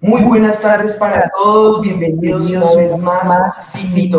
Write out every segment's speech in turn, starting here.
Muy buenas tardes para todos, bienvenidos una vez más a Sin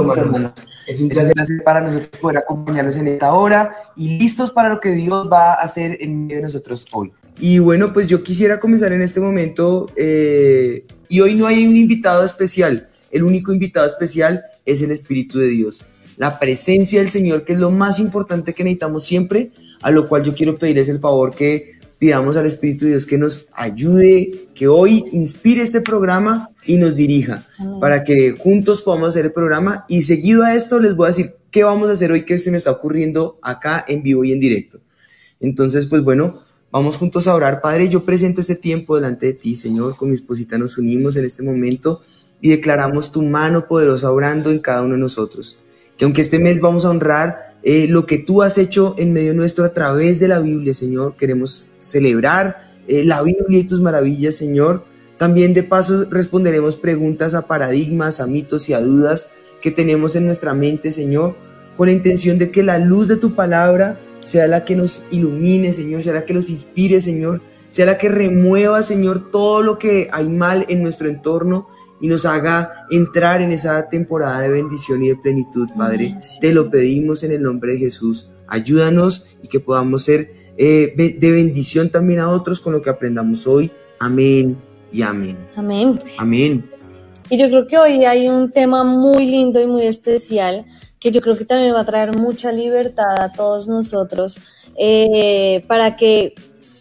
Es un placer para nosotros poder acompañarlos en esta hora y listos para lo que Dios va a hacer en medio de nosotros hoy. Y bueno, pues yo quisiera comenzar en este momento eh, y hoy no hay un invitado especial, el único invitado especial es el Espíritu de Dios, la presencia del Señor, que es lo más importante que necesitamos siempre, a lo cual yo quiero pedirles el favor que pidamos al Espíritu de Dios que nos ayude, que hoy inspire este programa y nos dirija para que juntos podamos hacer el programa. Y seguido a esto les voy a decir qué vamos a hacer hoy que se me está ocurriendo acá en vivo y en directo. Entonces, pues bueno, vamos juntos a orar. Padre, yo presento este tiempo delante de ti, Señor. Con mi esposita nos unimos en este momento y declaramos tu mano poderosa obrando en cada uno de nosotros. Que aunque este mes vamos a honrar eh, lo que tú has hecho en medio nuestro a través de la Biblia, Señor. Queremos celebrar eh, la Biblia y tus maravillas, Señor. También de paso responderemos preguntas a paradigmas, a mitos y a dudas que tenemos en nuestra mente, Señor, con la intención de que la luz de tu palabra sea la que nos ilumine, Señor, sea la que nos inspire, Señor, sea la que remueva, Señor, todo lo que hay mal en nuestro entorno y nos haga entrar en esa temporada de bendición y de plenitud, Padre. Te lo pedimos en el nombre de Jesús. Ayúdanos y que podamos ser eh, de bendición también a otros con lo que aprendamos hoy. Amén y amén. Amén. Amén. Y yo creo que hoy hay un tema muy lindo y muy especial que yo creo que también va a traer mucha libertad a todos nosotros eh, para que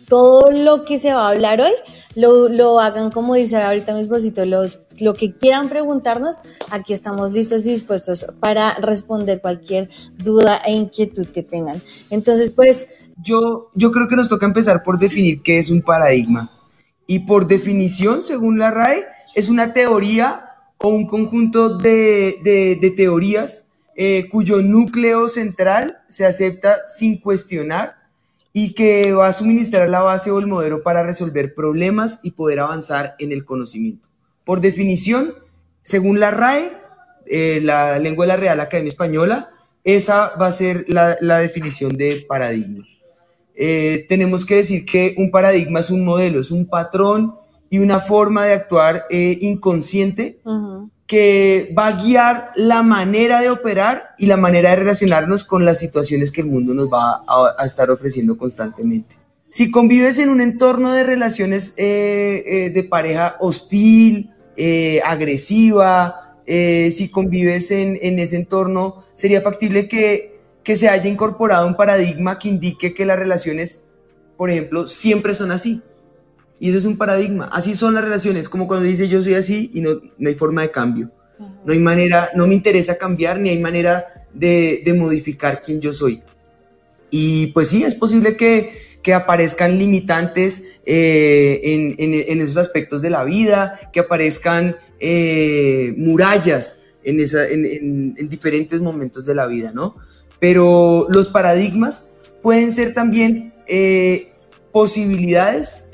todo lo que se va a hablar hoy lo, lo hagan como dice ahorita mi esposito, los, lo que quieran preguntarnos, aquí estamos listos y dispuestos para responder cualquier duda e inquietud que tengan. Entonces, pues... Yo, yo creo que nos toca empezar por definir qué es un paradigma. Y por definición, según la RAE, es una teoría o un conjunto de, de, teorías eh, cuyo núcleo central se acepta sin cuestionar y que va a suministrar la base o el modelo para resolver problemas y poder avanzar en el conocimiento. Por definición, según la RAE, eh, la lengua de la Real Academia Española, esa va a ser la, definición de paradigma. Eh, tenemos que decir que un paradigma es un modelo, es un patrón y una forma de actuar eh, inconsciente que va a guiar la manera de operar y la manera de relacionarnos con las situaciones que el mundo nos va a, estar ofreciendo constantemente. Si convives en un entorno de relaciones eh, de pareja hostil, eh, agresiva, si convives en, en, ese entorno, sería factible que, que se haya incorporado un paradigma que indique que las relaciones, por ejemplo, siempre son así y ese es un paradigma. Así son las relaciones, como cuando dice yo soy así y no, no hay forma de cambio. No hay manera, no me interesa cambiar ni hay manera de, de modificar quién yo soy. Y pues sí, es posible que, que aparezcan limitantes eh, en, esos aspectos de la vida, que aparezcan eh, murallas en, diferentes momentos de la vida, ¿no? Pero los paradigmas pueden ser también eh, posibilidades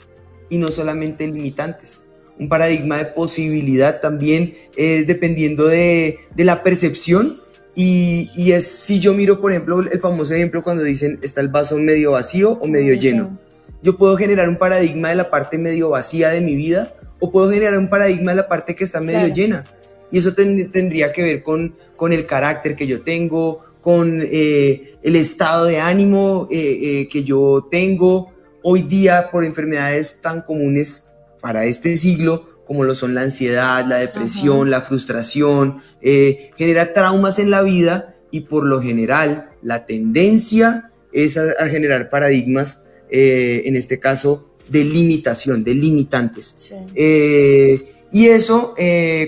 y no solamente limitantes. Un paradigma de posibilidad también dependiendo de, de, la percepción y, y, es si yo miro, por ejemplo, el famoso ejemplo cuando dicen está el vaso medio vacío o medio lleno. Yo puedo generar un paradigma de la parte medio vacía de mi vida o puedo generar un paradigma de la parte que está medio llena. Y eso tendría que ver con, con el carácter que yo tengo, con eh, el estado de ánimo eh, que yo tengo, hoy día por enfermedades tan comunes para este siglo como lo son la ansiedad, la depresión, la frustración, eh, genera traumas en la vida y por lo general la tendencia es a, generar paradigmas, eh, en este caso, de limitación, de limitantes. Eh, y eso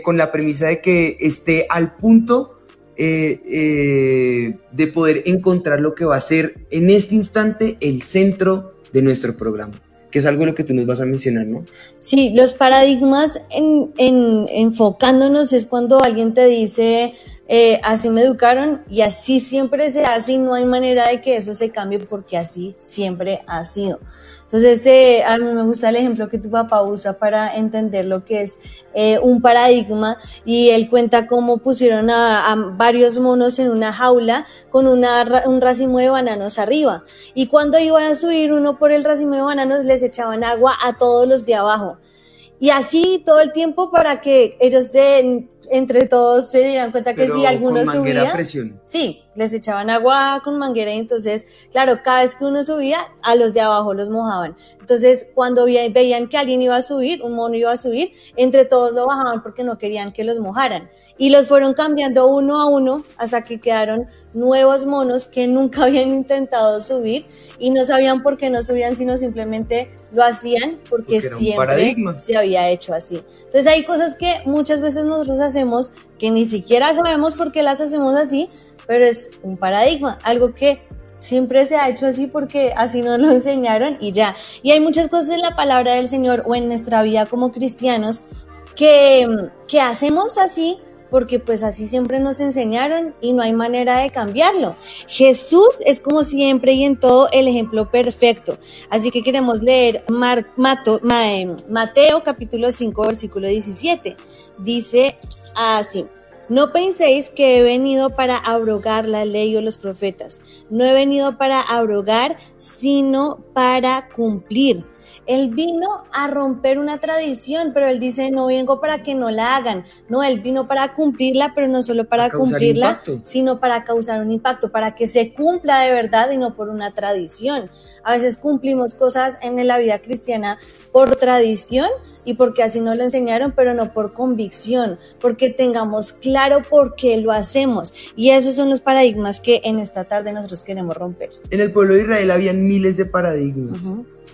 con la premisa de que esté al punto de poder encontrar lo que va a ser en este instante el centro de nuestro programa, que es algo lo que tú nos vas a mencionar, ¿no? Sí, los paradigmas en, enfocándonos es cuando alguien te dice, eh, así me educaron y así siempre se hace y no hay manera de que eso se cambie porque así siempre ha sido. Entonces, eh, a mí me gusta el ejemplo que tu papá usa para entender lo que es eh, un paradigma y él cuenta cómo pusieron a, varios monos en una jaula con una, un racimo de bananos arriba. Y cuando iban a subir uno por el racimo de bananos les echaban agua a todos los de abajo. Y así todo el tiempo para que ellos se entre todos se dieran cuenta que si alguno subía, sí, les echaban agua con manguera y entonces, claro, cada vez que uno subía, a los de abajo los mojaban. Entonces, cuando veían que alguien iba a subir, un mono iba a subir, entre todos lo bajaban porque no querían que los mojaran. Y los fueron cambiando uno a uno hasta que quedaron nuevos monos que nunca habían intentado subir y no sabían por qué no subían, sino simplemente lo hacían porque, siempre se había hecho así. Entonces hay cosas que muchas veces nosotros hacemos que ni siquiera sabemos por qué las hacemos así, pero es un paradigma, algo que siempre se ha hecho así porque así nos lo enseñaron y ya. Y hay muchas cosas en la palabra del Señor o en nuestra vida como cristianos que, que hacemos así porque pues así siempre nos enseñaron y no hay manera de cambiarlo. Jesús es como siempre y en todo el ejemplo perfecto. Así que queremos leer eh, Mateo capítulo 5 versículo 17. Dice así. No penséis que he venido para abrogar la ley o los profetas. No he venido para abrogar, sino para cumplir. Él vino a romper una tradición, pero él dice, no vengo para que no la hagan. No, él vino para cumplirla, pero no solo para, cumplirla, sino para causar un impacto, para que se cumpla de verdad y no por una tradición. A veces cumplimos cosas en la vida cristiana por tradición y porque así nos lo enseñaron, pero no por convicción, porque tengamos claro por qué lo hacemos. Y esos son los paradigmas que en esta tarde nosotros queremos romper. En el pueblo de Israel habían miles de paradigmas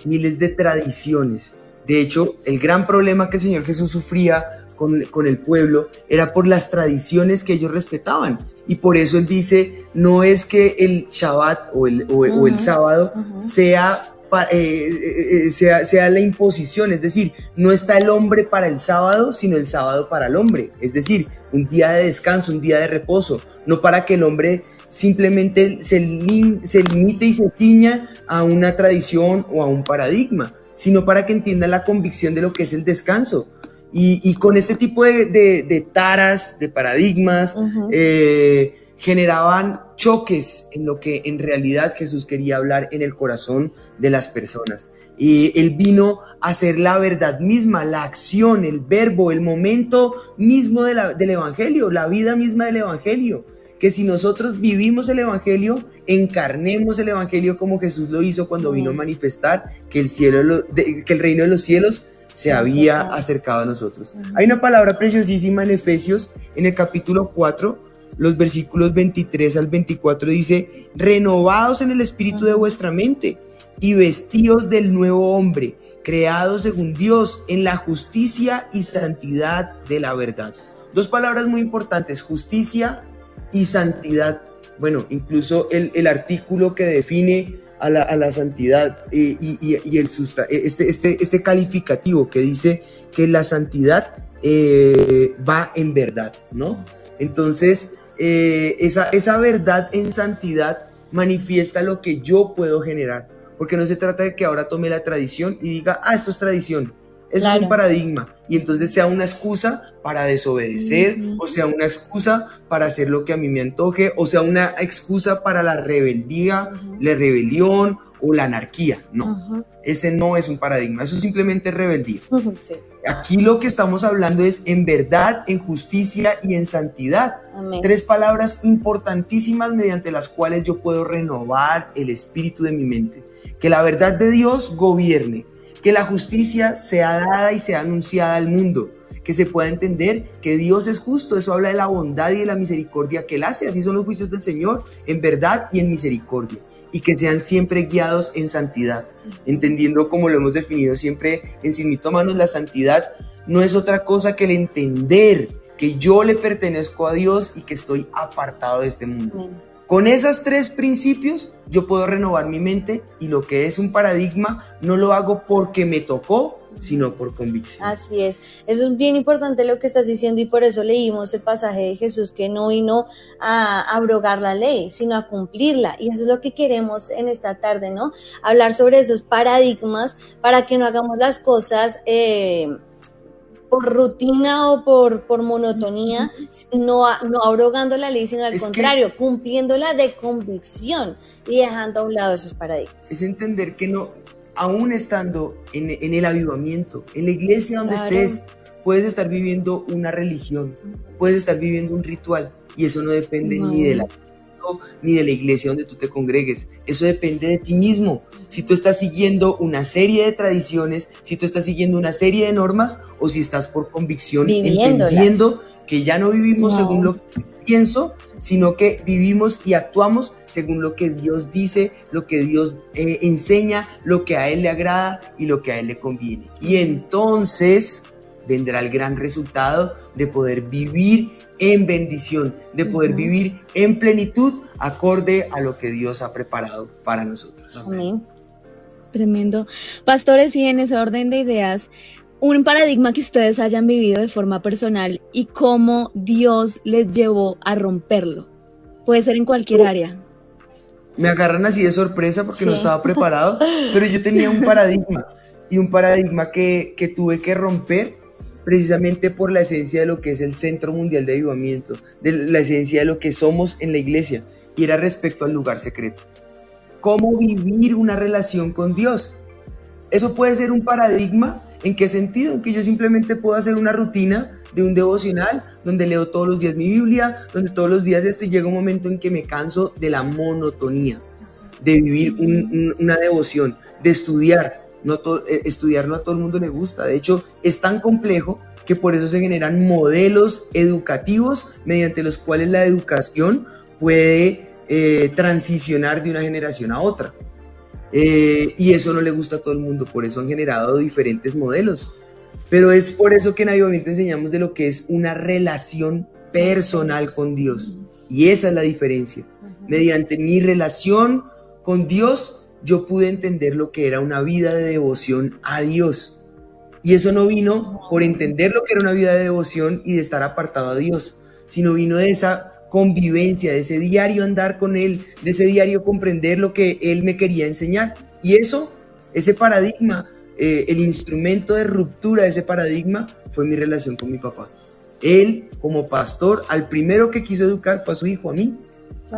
miles de tradiciones. De hecho, el gran problema que el Señor Jesús sufría con, con, el pueblo era por las tradiciones que ellos respetaban. Y por eso Él dice, no es que el Shabbat o el, o, el sábado sea, eh, eh, eh, sea, sea la imposición, es decir, no está el hombre para el sábado, sino el sábado para el hombre. Es decir, un día de descanso, un día de reposo, no para que el hombre simplemente se, limite y se ciña a una tradición o a un paradigma, sino para que entienda la convicción de lo que es el descanso. Y, con este tipo de, taras, de paradigmas, eh, generaban choques en lo que en realidad Jesús quería hablar en el corazón de las personas. Y él vino a ser la verdad misma, la acción, el verbo, el momento mismo del Evangelio, la vida misma del Evangelio que si nosotros vivimos el Evangelio, encarnemos el Evangelio como Jesús lo hizo cuando vino a manifestar que el, cielo, que el reino de los cielos se había acercado a nosotros. Hay una palabra preciosísima en Efesios, en el capítulo 4, los versículos 23 al 24, dice, renovados en el espíritu de vuestra mente y vestidos del nuevo hombre, creados según Dios en la justicia y santidad de la verdad. Dos palabras muy importantes, justicia y santidad. Bueno, incluso el, artículo que define a la, santidad eh, y, el este, este, este calificativo que dice que la santidad eh, va en verdad, ¿no? Entonces, eh, esa, esa verdad en santidad manifiesta lo que yo puedo generar, porque no se trata de que ahora tome la tradición y diga, ah, esto es tradición, es un paradigma y entonces sea una excusa para desobedecer o sea una excusa para hacer lo que a mí me antoje o sea una excusa para la rebeldía, la rebelión o la anarquía. No, ese no es un paradigma, eso simplemente es rebeldía. Aquí lo que estamos hablando es en verdad, en justicia y en santidad. Tres palabras importantísimas mediante las cuales yo puedo renovar el espíritu de mi mente. Que la verdad de Dios gobierne que la justicia sea dada y sea anunciada al mundo, que se pueda entender que Dios es justo, eso habla de la bondad y de la misericordia que Él hace, así son los juicios del Señor, en verdad y en misericordia, y que sean siempre guiados en santidad, entendiendo como lo hemos definido siempre en Sinito Manos, la santidad no es otra cosa que el entender que yo le pertenezco a Dios y que estoy apartado de este mundo. Con esos tres principios yo puedo renovar mi mente y lo que es un paradigma no lo hago porque me tocó, sino por convicción. Así es. Eso es bien importante lo que estás diciendo y por eso leímos el pasaje de Jesús que no vino a abrogar la ley, sino a cumplirla. Y eso es lo que queremos en esta tarde, ¿no? Hablar sobre esos paradigmas para que no hagamos las cosas. Eh, por rutina o por, por monotonía, no, no abrogando la ley, sino al contrario, cumpliéndola de convicción y dejando a un lado esos paradigmas. Es entender que no, aún estando en, el avivamiento, en la iglesia donde estés, puedes estar viviendo una religión, puedes estar viviendo un ritual y eso no depende ni de la ni de la iglesia donde tú te congregues. Eso depende de ti mismo. Si tú estás siguiendo una serie de tradiciones, si tú estás siguiendo una serie de normas o si estás por convicción entendiendo que ya no vivimos según lo que pienso, sino que vivimos y actuamos según lo que Dios dice, lo que Dios eh, enseña, lo que a Él le agrada y lo que a Él le conviene. Y entonces vendrá el gran resultado de poder vivir en bendición, de poder vivir en plenitud acorde a lo que Dios ha preparado para nosotros. Amén. Tremendo. Pastores, y en ese orden de ideas, un paradigma que ustedes hayan vivido de forma personal y cómo Dios les llevó a romperlo. Puede ser en cualquier área. Me agarran así de sorpresa porque no estaba preparado, pero yo tenía un paradigma y un paradigma que, que tuve que romper precisamente por la esencia de lo que es el Centro Mundial de Avivamiento, de la esencia de lo que somos en la iglesia, y era respecto al lugar secreto. ¿Cómo vivir una relación con Dios? Eso puede ser un paradigma ¿En qué sentido? En que yo simplemente puedo hacer una rutina de un devocional donde leo todos los días mi Biblia, donde todos los días esto y llega un momento en que me canso de la monotonía, de vivir una devoción, de estudiar. No eh, estudiar no a todo el mundo le gusta, de hecho es tan complejo que por eso se generan modelos educativos mediante los cuales la educación puede eh, transicionar de una generación a otra. Eh, y eso no le gusta a todo el mundo, por eso han generado diferentes modelos. Pero es por eso que en Avivamiento enseñamos de lo que es una relación personal con Dios. Y esa es la diferencia. Mediante mi relación con Dios, yo pude entender lo que era una vida de devoción a Dios. Y eso no vino por entender lo que era una vida de devoción y de estar apartado a Dios, sino vino de esa convivencia, de ese diario andar con Él, de ese diario comprender lo que Él me quería enseñar. Y eso, ese paradigma, eh, el instrumento de ruptura de ese paradigma fue mi relación con mi papá. Él, como pastor, al primero que quiso educar fue a su hijo, a mí.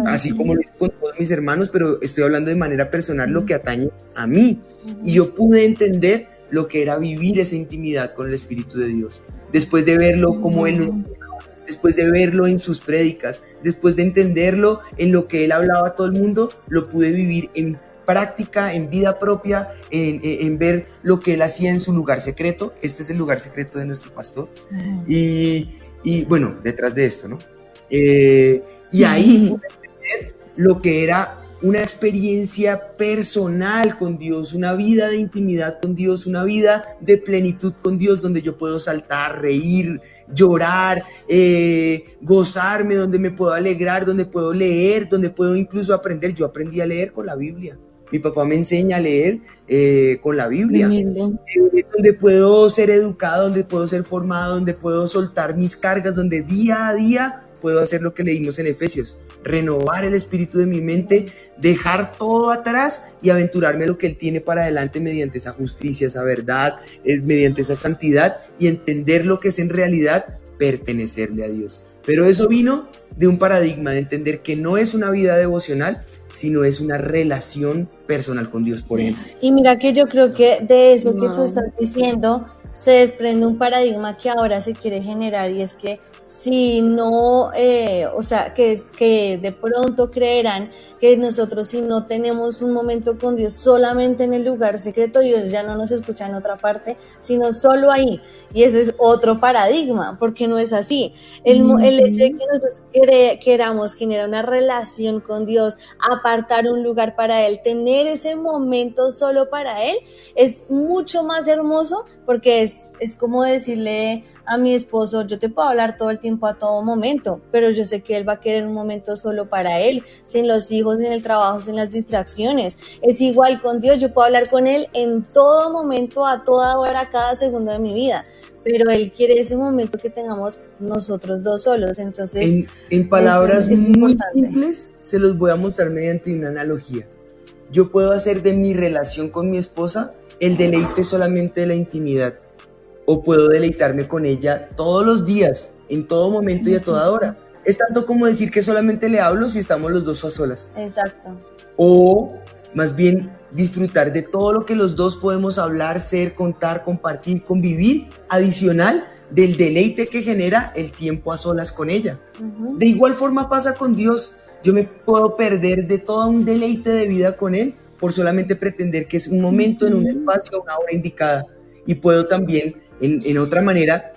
Así como lo hizo con todos mis hermanos, pero estoy hablando de manera personal lo que atañe a mí. Y yo pude entender lo que era vivir esa intimidad con el Espíritu de Dios. Después de verlo como Él después de verlo en sus prédicas, después de entenderlo en lo que él hablaba a todo el mundo, lo pude vivir en práctica, en vida propia, en, ver lo que él hacía en su lugar secreto. Este es el lugar secreto de nuestro pastor. Y, bueno, detrás de esto, ¿no? Eh, y ahí pude entender lo que era una experiencia personal con Dios, una vida de intimidad con Dios, una vida de plenitud con Dios, donde yo puedo saltar, reír, llorar, eh, gozarme, donde me puedo alegrar, donde puedo leer, donde puedo incluso aprender. Yo aprendí a leer con la Biblia. Mi papá me enseña a leer eh, con la Biblia, eh, donde puedo ser educado, donde puedo ser formado, donde puedo soltar mis cargas, donde día a día puedo hacer lo que leímos en Efesios, renovar el espíritu de mi mente, dejar todo atrás y aventurarme a lo que Él tiene para adelante mediante esa justicia, esa verdad, eh, mediante esa santidad y entender lo que es en realidad pertenecerle a Dios. Pero eso vino de un paradigma de entender que no es una vida devocional, sino es una relación personal con Dios, por ejemplo. Y mira que yo creo que de eso que tú estás diciendo se desprende un paradigma que ahora se quiere generar y es que si no, eh, o sea, que, que, de pronto creerán que nosotros si no tenemos un momento con Dios solamente en el lugar secreto, Dios ya no nos escucha en otra parte, sino solo ahí. Y ese es otro paradigma, porque no es así. El, hecho de que nosotros queramos generar una relación con Dios, apartar un lugar para Él, tener ese momento solo para Él, es mucho más hermoso porque es, es como decirle a mi esposo, yo te puedo hablar todo el tiempo a todo momento, pero yo sé que él va a querer un momento solo para él, sin los hijos, sin el trabajo, sin las distracciones. Es igual con Dios, yo puedo hablar con él en todo momento, a toda hora, cada segundo de mi vida pero él quiere ese momento que tengamos nosotros dos solos. Entonces, en, palabras muy simples, se los voy a mostrar mediante una analogía. Yo puedo hacer de mi relación con mi esposa el deleite solamente de la intimidad o puedo deleitarme con ella todos los días, en todo momento y a toda hora. Es tanto como decir que solamente le hablo si estamos los dos a solas. Exacto. O más bien disfrutar de todo lo que los dos podemos hablar, ser, contar, compartir, convivir, adicional del deleite que genera el tiempo a solas con ella. De igual forma pasa con Dios. Yo me puedo perder de todo un deleite de vida con Él por solamente pretender que es un momento en un espacio, una hora indicada. Y puedo también en, otra manera,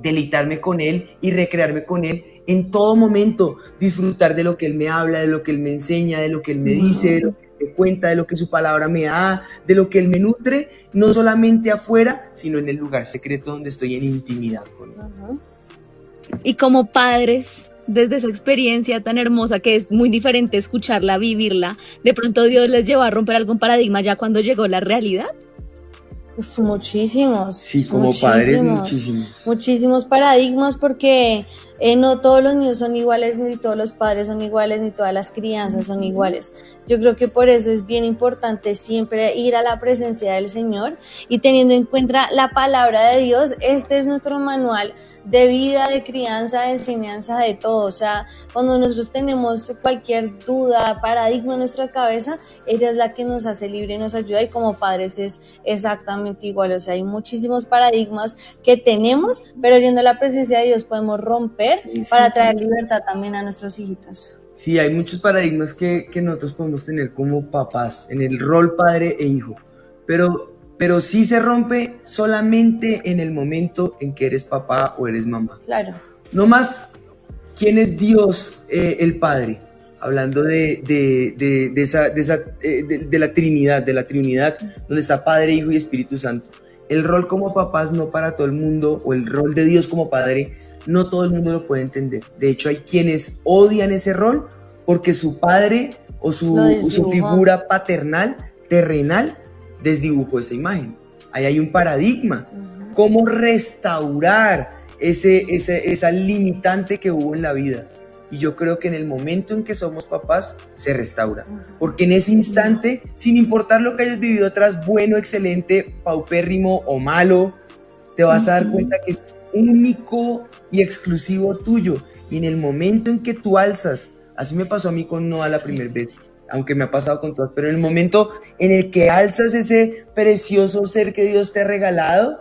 deleitarme con Él y recrearme con Él en todo momento, disfrutar de lo que Él me habla, de lo que Él me enseña, de lo que Él me dice, de lo que me cuenta, de lo que su palabra me da, de lo que Él me nutre, no solamente afuera, sino en el lugar secreto donde estoy en intimidad con Él. Y como padres, desde esa experiencia tan hermosa que es muy diferente escucharla, vivirla, de pronto Dios les llevó a romper algún paradigma ya cuando llegó la realidad muchísimos. Sí, como padres, muchísimos. Muchísimos paradigmas porque eh, no todos los niños son iguales, ni todos los padres son iguales, ni todas las crianzas son iguales. Yo creo que por eso es bien importante siempre ir a la presencia del Señor y teniendo en cuenta la palabra de Dios, este es nuestro manual de vida, de crianza, de enseñanza, de todo. O sea, cuando nosotros tenemos cualquier duda, paradigma en nuestra cabeza, ella es la que nos hace libre y nos ayuda y como padres es exactamente igual. O sea, hay muchísimos paradigmas que tenemos, pero yendo a la presencia de Dios podemos romper para traer libertad también a nuestros hijitos. Sí, hay muchos paradigmas que, que nosotros podemos tener como papás en el rol padre e hijo, pero pero sí se rompe solamente en el momento en que eres papá o eres mamá. Claro. No más, ¿quién es Dios eh, el Padre? Hablando de, de, de, esa, esa eh, de, la Trinidad, de la Trinidad, donde está Padre, Hijo y Espíritu Santo. El rol como papás no para todo el mundo, o el rol de Dios como Padre, no todo el mundo lo puede entender. De hecho, hay quienes odian ese rol porque su padre o su, su figura paternal, terrenal, desdibujó esa imagen. Ahí hay un paradigma. ¿Cómo restaurar ese, esa limitante que hubo en la vida? Y yo creo que en el momento en que somos papás, se restaura. Porque en ese instante, sin importar lo que hayas vivido atrás, bueno, excelente, paupérrimo o malo, te vas a dar cuenta que es único y exclusivo tuyo. Y en el momento en que tú alzas, así me pasó a mí con Noah la primera vez, aunque me ha pasado con todas, pero en el momento en el que alzas ese precioso ser que Dios te ha regalado,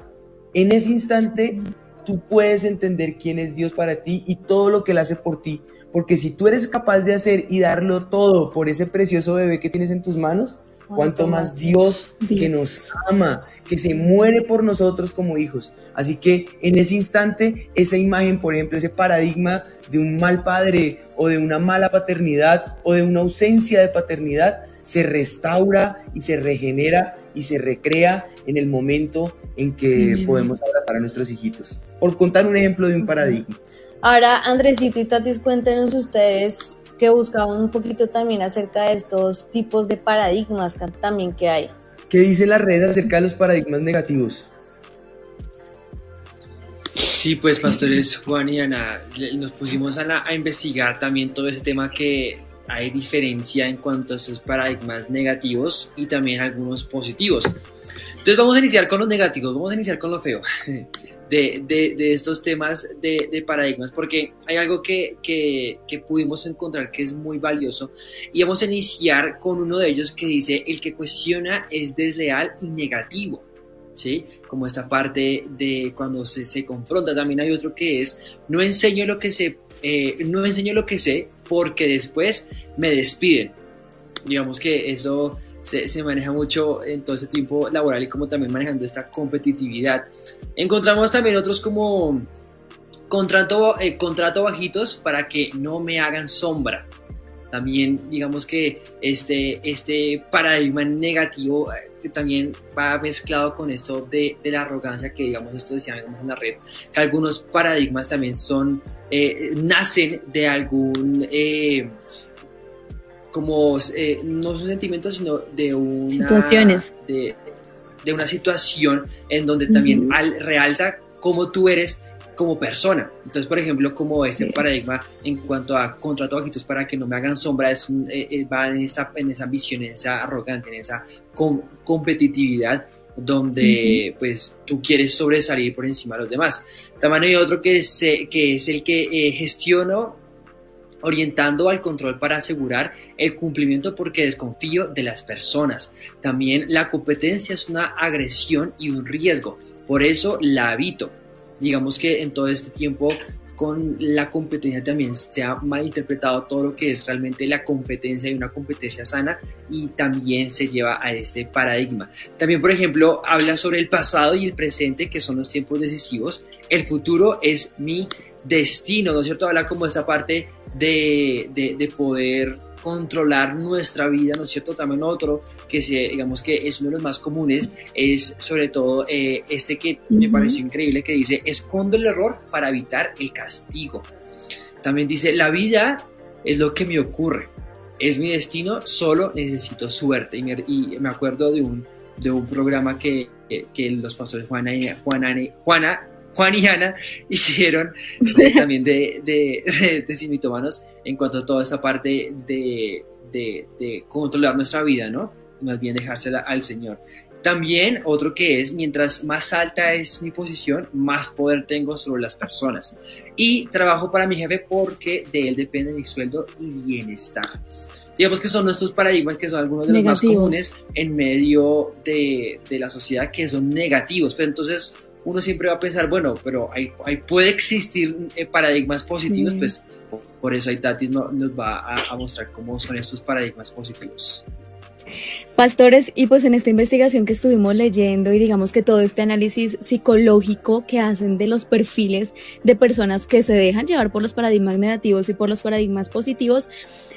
en ese instante tú puedes entender quién es Dios para ti y todo lo que Él hace por ti. Porque si tú eres capaz de hacer y darlo todo por ese precioso bebé que tienes en tus manos, cuanto más Dios que nos ama, que se muere por nosotros como hijos. Así que en ese instante, esa imagen, por ejemplo, ese paradigma de un mal padre o de una mala paternidad o de una ausencia de paternidad, se restaura y se regenera y se recrea en el momento en que podemos abrazar a nuestros hijitos. Por contar un ejemplo de un paradigma. Ahora, Andresito y Tatis, cuéntenos ustedes que buscaban un poquito también acerca de estos tipos de paradigmas también que hay. ¿Qué dice la red acerca de los paradigmas negativos? Sí, pues pastores Juan y Ana, nos pusimos a, a, investigar también todo ese tema que hay diferencia en cuanto a estos paradigmas negativos y también algunos positivos. Entonces vamos a iniciar con los negativos, vamos a iniciar con lo feo de, estos temas de, de, paradigmas, porque hay algo que, que, que, pudimos encontrar que es muy valioso y vamos a iniciar con uno de ellos que dice, el que cuestiona es desleal y negativo. ¿Sí? Como esta parte de cuando se, se confronta, también hay otro que es, no enseño lo que sé, eh, no enseño lo que sé porque después me despiden. Digamos que eso se, maneja mucho en todo ese tiempo laboral y como también manejando esta competitividad. Encontramos también otros como contrato, eh, contrato bajitos para que no me hagan sombra. También digamos que este, este paradigma negativo eh, también va mezclado con esto de, de, la arrogancia que digamos esto decíamos en la red, que algunos paradigmas también son, eh, nacen de algún como eh, no son sentimientos, sino de una situaciones. De, de una situación en donde también al, realza cómo tú eres como persona. Entonces, por ejemplo, como este paradigma en cuanto a contrato bajitos para que no me hagan sombra, es un, eh, eh, va en esa, en esa ambición, en esa arrogancia, en esa competitividad donde pues tú quieres sobresalir por encima de los demás. También hay otro que es, que es el que gestiono orientando al control para asegurar el cumplimiento porque desconfío de las personas. También la competencia es una agresión y un riesgo, por eso la habito. Digamos que en todo este tiempo con la competencia también se ha malinterpretado todo lo que es realmente la competencia y una competencia sana y también se lleva a este paradigma. También, por ejemplo, habla sobre el pasado y el presente, que son los tiempos decisivos. El futuro es mi destino, ¿no es cierto? Habla como esta parte de, de, poder controlar nuestra vida, ¿no es cierto? También otro que se, digamos que es uno de los más comunes es sobre todo eh, este que me pareció increíble que dice, escondo el error para evitar el castigo. También dice, la vida es lo que me ocurre, es mi destino, solo necesito suerte. Y me, acuerdo de un, de un programa que, que los pastores Juana, Juana, Juana Juan y Ana hicieron también de, de, de, en cuanto a toda esta parte de, de, controlar nuestra vida, ¿no? Más bien dejársela al Señor. También otro que es, mientras más alta es mi posición, más poder tengo sobre las personas. Y trabajo para mi jefe porque de él depende mi sueldo y bienestar. Digamos que son nuestros paradigmas que son algunos de los más comunes en medio de, de la sociedad que son negativos. Pero entonces uno siempre va a pensar, bueno, pero hay, puede existir eh, paradigmas positivos, pues por, eso ahí Tati nos va a, mostrar cómo son estos paradigmas positivos. Pastores, y pues en esta investigación que estuvimos leyendo y digamos que todo este análisis psicológico que hacen de los perfiles de personas que se dejan llevar por los paradigmas negativos y por los paradigmas positivos,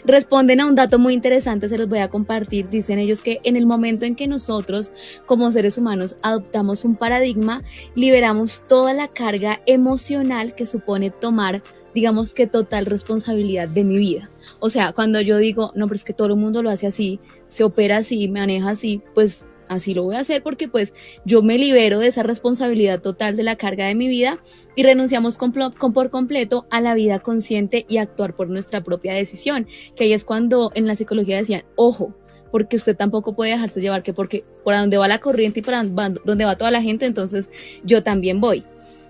responden a un dato muy interesante, se los voy a compartir. Dicen ellos que en el momento en que nosotros como seres humanos adoptamos un paradigma, liberamos toda la carga emocional que supone tomar, digamos que total responsabilidad de mi vida. O sea, cuando yo digo, no, pero es que todo el mundo lo hace así, se opera así, maneja así, pues así lo voy a hacer porque pues yo me libero de esa responsabilidad total de la carga de mi vida y renunciamos por completo a la vida consciente y actuar por nuestra propia decisión, que ahí es cuando en la psicología decían, ojo, porque usted tampoco puede dejarse llevar que porque por donde va la corriente y para donde va toda la gente, entonces yo también voy.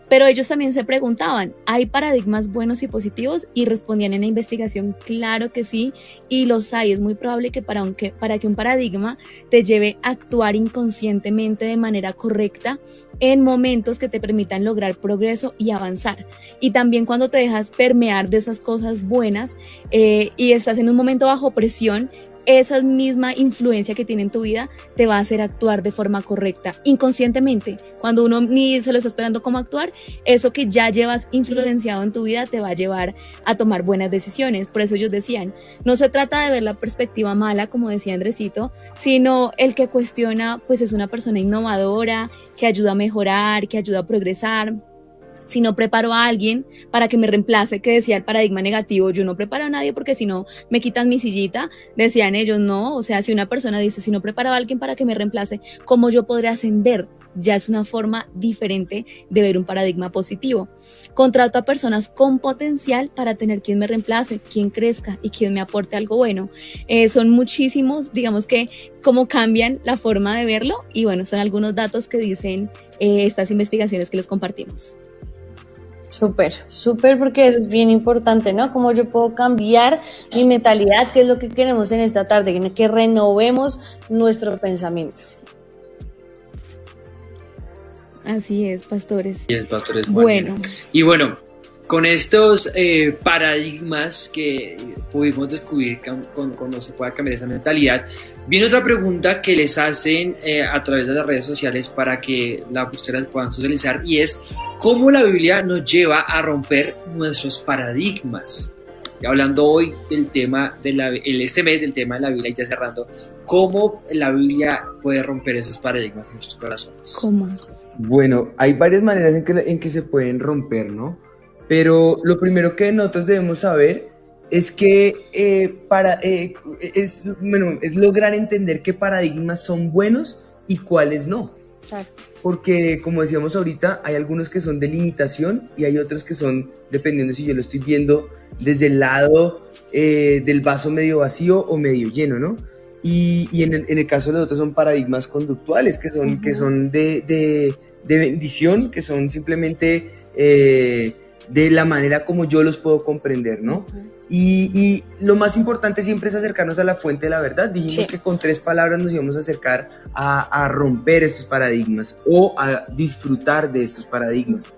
Pero ellos también se preguntaban, ¿hay paradigmas buenos y positivos? Y respondían en la investigación, claro que sí, y los hay. Es muy probable que para, que un paradigma te lleve a actuar inconscientemente de manera correcta en momentos que te permitan lograr progreso y avanzar. Y también cuando te dejas permear de esas cosas buenas eh, y estás en un momento bajo presión, esa misma influencia que tiene en tu vida te va a hacer actuar de forma correcta, inconscientemente. Cuando uno ni se lo está esperando cómo actuar, eso que ya llevas influenciado en tu vida te va a llevar a tomar buenas decisiones. Por eso ellos decían, no se trata de ver la perspectiva mala, como decía Andresito, sino el que cuestiona, pues es una persona innovadora, que ayuda a mejorar, que ayuda a progresar si no preparo a alguien para que me reemplace, que decía el paradigma negativo, yo no preparo a nadie porque si no me quitan mi sillita, decían ellos, no, o sea, si una persona dice, si no preparo a alguien para que me reemplace, ¿cómo yo podré ascender? Ya es una forma diferente de ver un paradigma positivo. Contrato a personas con potencial para tener quien me reemplace, quien crezca y quien me aporte algo bueno. Eh, son muchísimos, digamos que, cómo cambian la forma de verlo y bueno, son algunos datos que dicen eh, estas investigaciones que les compartimos. Súper, súper, porque eso es bien importante, ¿no? Cómo yo puedo cambiar mi mentalidad, que es lo que queremos en esta tarde, que renovemos nuestro pensamiento. Así es, pastores. Así es, pastores. Bueno. Y bueno, con estos eh, paradigmas que pudimos descubrir cuando se pueda cambiar esa mentalidad, viene otra pregunta que les hacen eh, a través de las redes sociales para que la ustedes puedan socializar y es cómo la Biblia nos lleva a romper nuestros paradigmas. Y hablando hoy del tema de la, este mes del tema de la Biblia y ya cerrando, cómo la Biblia puede romper esos paradigmas en nuestros corazones. ¿Cómo? Bueno, hay varias maneras en que, en que se pueden romper, ¿no? Pero lo primero que nosotros debemos saber es que eh, para, eh, es, bueno, es lograr entender qué paradigmas son buenos y cuáles no. Porque, como decíamos ahorita, hay algunos que son de limitación y hay otros que son, dependiendo si yo lo estoy viendo desde el lado eh, del vaso medio vacío o medio lleno, ¿no? Y, y en, el, en, el, caso de los otros son paradigmas conductuales, que son, que son de, de, de, bendición, que son simplemente de la manera como yo los puedo comprender, ¿no? y, y, lo más importante siempre es acercarnos a la fuente de la verdad. Dijimos que con tres palabras nos íbamos a acercar a, a, romper estos paradigmas o a disfrutar de estos paradigmas.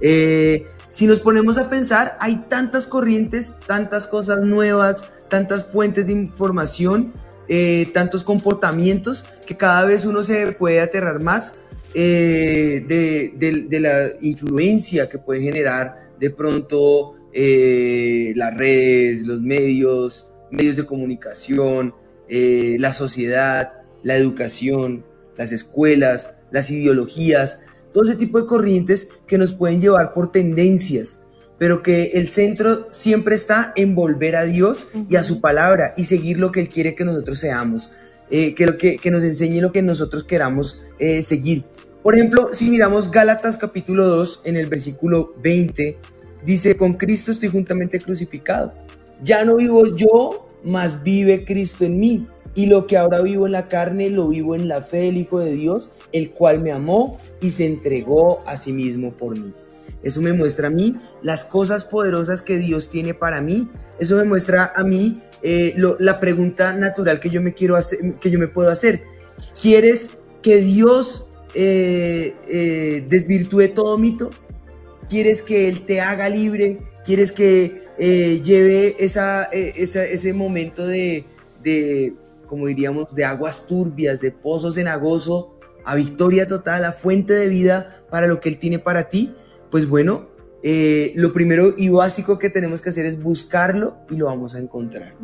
Eh, si nos ponemos a pensar, hay tantas corrientes, tantas cosas nuevas, tantas fuentes de información, eh, tantos comportamientos, que cada vez uno se puede aterrar más eh, de, de, de la influencia que puede generar de pronto eh, las redes, los medios, medios de comunicación, eh, la sociedad, la educación, las escuelas, las ideologías, todo ese tipo de corrientes que nos pueden llevar por tendencias, pero que el centro siempre está en volver a Dios y a su palabra y seguir lo que Él quiere que nosotros seamos, eh, que, lo que, que, nos enseñe lo que nosotros queramos seguir. Por ejemplo, si miramos Gálatas capítulo 2 en el versículo 20, dice, con Cristo estoy juntamente crucificado. Ya no vivo yo, mas vive Cristo en mí. Y lo que ahora vivo en la carne, lo vivo en la fe del Hijo de Dios, el cual me amó y se entregó a sí mismo por mí. Eso me muestra a mí las cosas poderosas que Dios tiene para mí. Eso me muestra a mí eh, lo, la pregunta natural que yo me quiero hacer, que yo me puedo hacer. ¿Quieres que Dios eh, eh, desvirtúe todo mito? ¿Quieres que Él te haga libre? ¿Quieres que eh, lleve esa, eh, esa, ese momento de, de, como diríamos, de aguas turbias, de pozos cenagoso, a victoria total, a fuente de vida para lo que Él tiene para ti? Pues bueno, eh, lo primero y básico que tenemos que hacer es buscarlo y lo vamos a encontrar.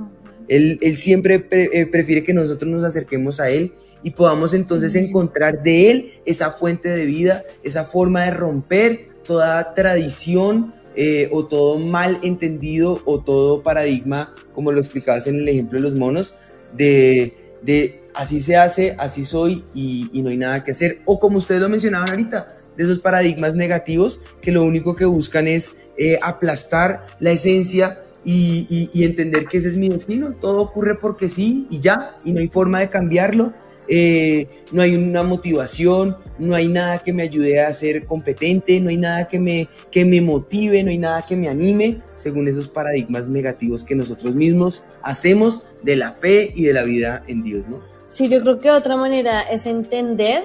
Él, él siempre pre prefiere que nosotros nos acerquemos a Él y podamos entonces encontrar de Él esa fuente de vida, esa forma de romper toda tradición eh, o todo mal entendido o todo paradigma, como lo explicabas en el ejemplo de los monos, de, de así se hace, así soy y, y, no hay nada que hacer. O como ustedes lo mencionaban ahorita, de esos paradigmas negativos que lo único que buscan es eh, aplastar la esencia y, y, y entender que ese es mi destino. Todo ocurre porque sí y ya, y no hay forma de cambiarlo eh, no hay una motivación, no hay nada que me ayude a ser competente, no hay nada que me, que me motive, no hay nada que me anime, según esos paradigmas negativos que nosotros mismos hacemos de la fe y de la vida en Dios, ¿no? Sí, yo creo que otra manera es entender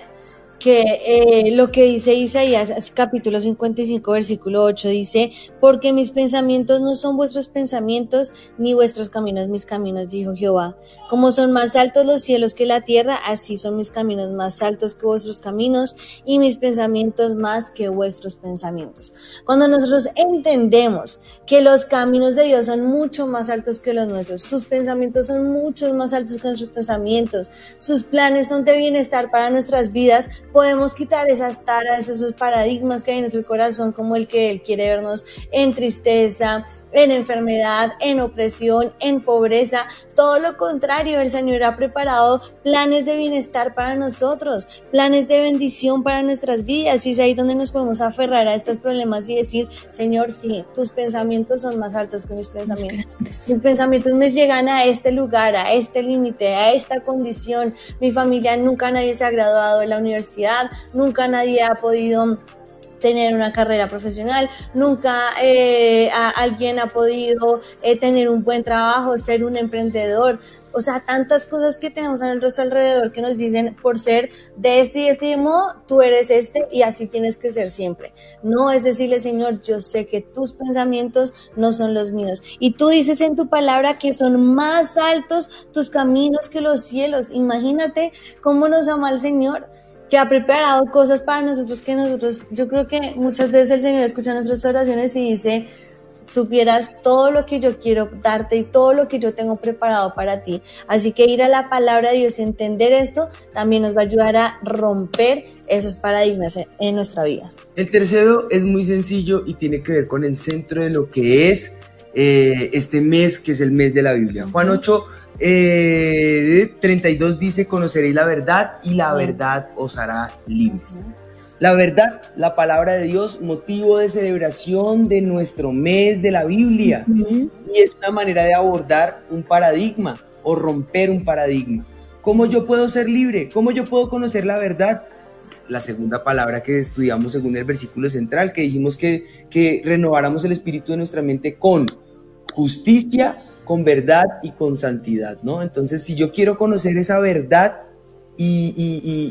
que eh, lo que dice Isaías, capítulo 55, versículo 8, dice, porque mis pensamientos no son vuestros pensamientos, ni vuestros caminos mis caminos, dijo Jehová. Como son más altos los cielos que la tierra, así son mis caminos más altos que vuestros caminos, y mis pensamientos más que vuestros pensamientos. Cuando nosotros entendemos que los caminos de Dios son mucho más altos que los nuestros, sus pensamientos son mucho más altos que nuestros pensamientos, sus planes son de bienestar para nuestras vidas, podemos quitar esas taras, esos paradigmas que hay en nuestro corazón, como el que Él quiere vernos en tristeza, en enfermedad, en opresión, en pobreza. Todo lo contrario, el Señor ha preparado planes de bienestar para nosotros, planes de bendición para nuestras vidas. Y es ahí donde nos podemos aferrar a estos problemas y decir, Señor, sí, tus pensamientos son más altos que mis pensamientos. Mis pensamientos me llegan a este lugar, a este límite, a esta condición. Mi familia nunca nadie se ha graduado de la universidad, nunca nadie ha podido tener una carrera profesional, nunca eh, alguien ha podido eh, tener un buen trabajo, ser un emprendedor. O sea, tantas cosas que tenemos en nuestro alrededor que nos dicen por ser de este y este modo, tú eres este y así tienes que ser siempre. No es decirle, Señor, yo sé que tus pensamientos no son los míos. Y tú dices en tu palabra que son más altos tus caminos que los cielos. Imagínate cómo nos ama el Señor que ha preparado cosas para nosotros que nosotros, yo creo que muchas veces el Señor escucha nuestras oraciones y dice, supieras todo lo que yo quiero darte y todo lo que yo tengo preparado para ti. Así que ir a la palabra de Dios y entender esto también nos va a ayudar a romper esos paradigmas en nuestra vida. El tercero es muy sencillo y tiene que ver con el centro de lo que es eh, este mes, que es el mes de la Biblia. Juan 8 eh, 32 dice, conoceréis la verdad y la verdad os hará libres. La verdad, la palabra de Dios, motivo de celebración de nuestro mes de la Biblia. Y es una manera de abordar un paradigma o romper un paradigma. ¿Cómo yo puedo ser libre? ¿Cómo yo puedo conocer la verdad? La segunda palabra que estudiamos según el versículo central, que dijimos que, que renováramos el espíritu de nuestra mente con justicia, con verdad y con santidad, ¿no? Entonces, si yo quiero conocer esa verdad y,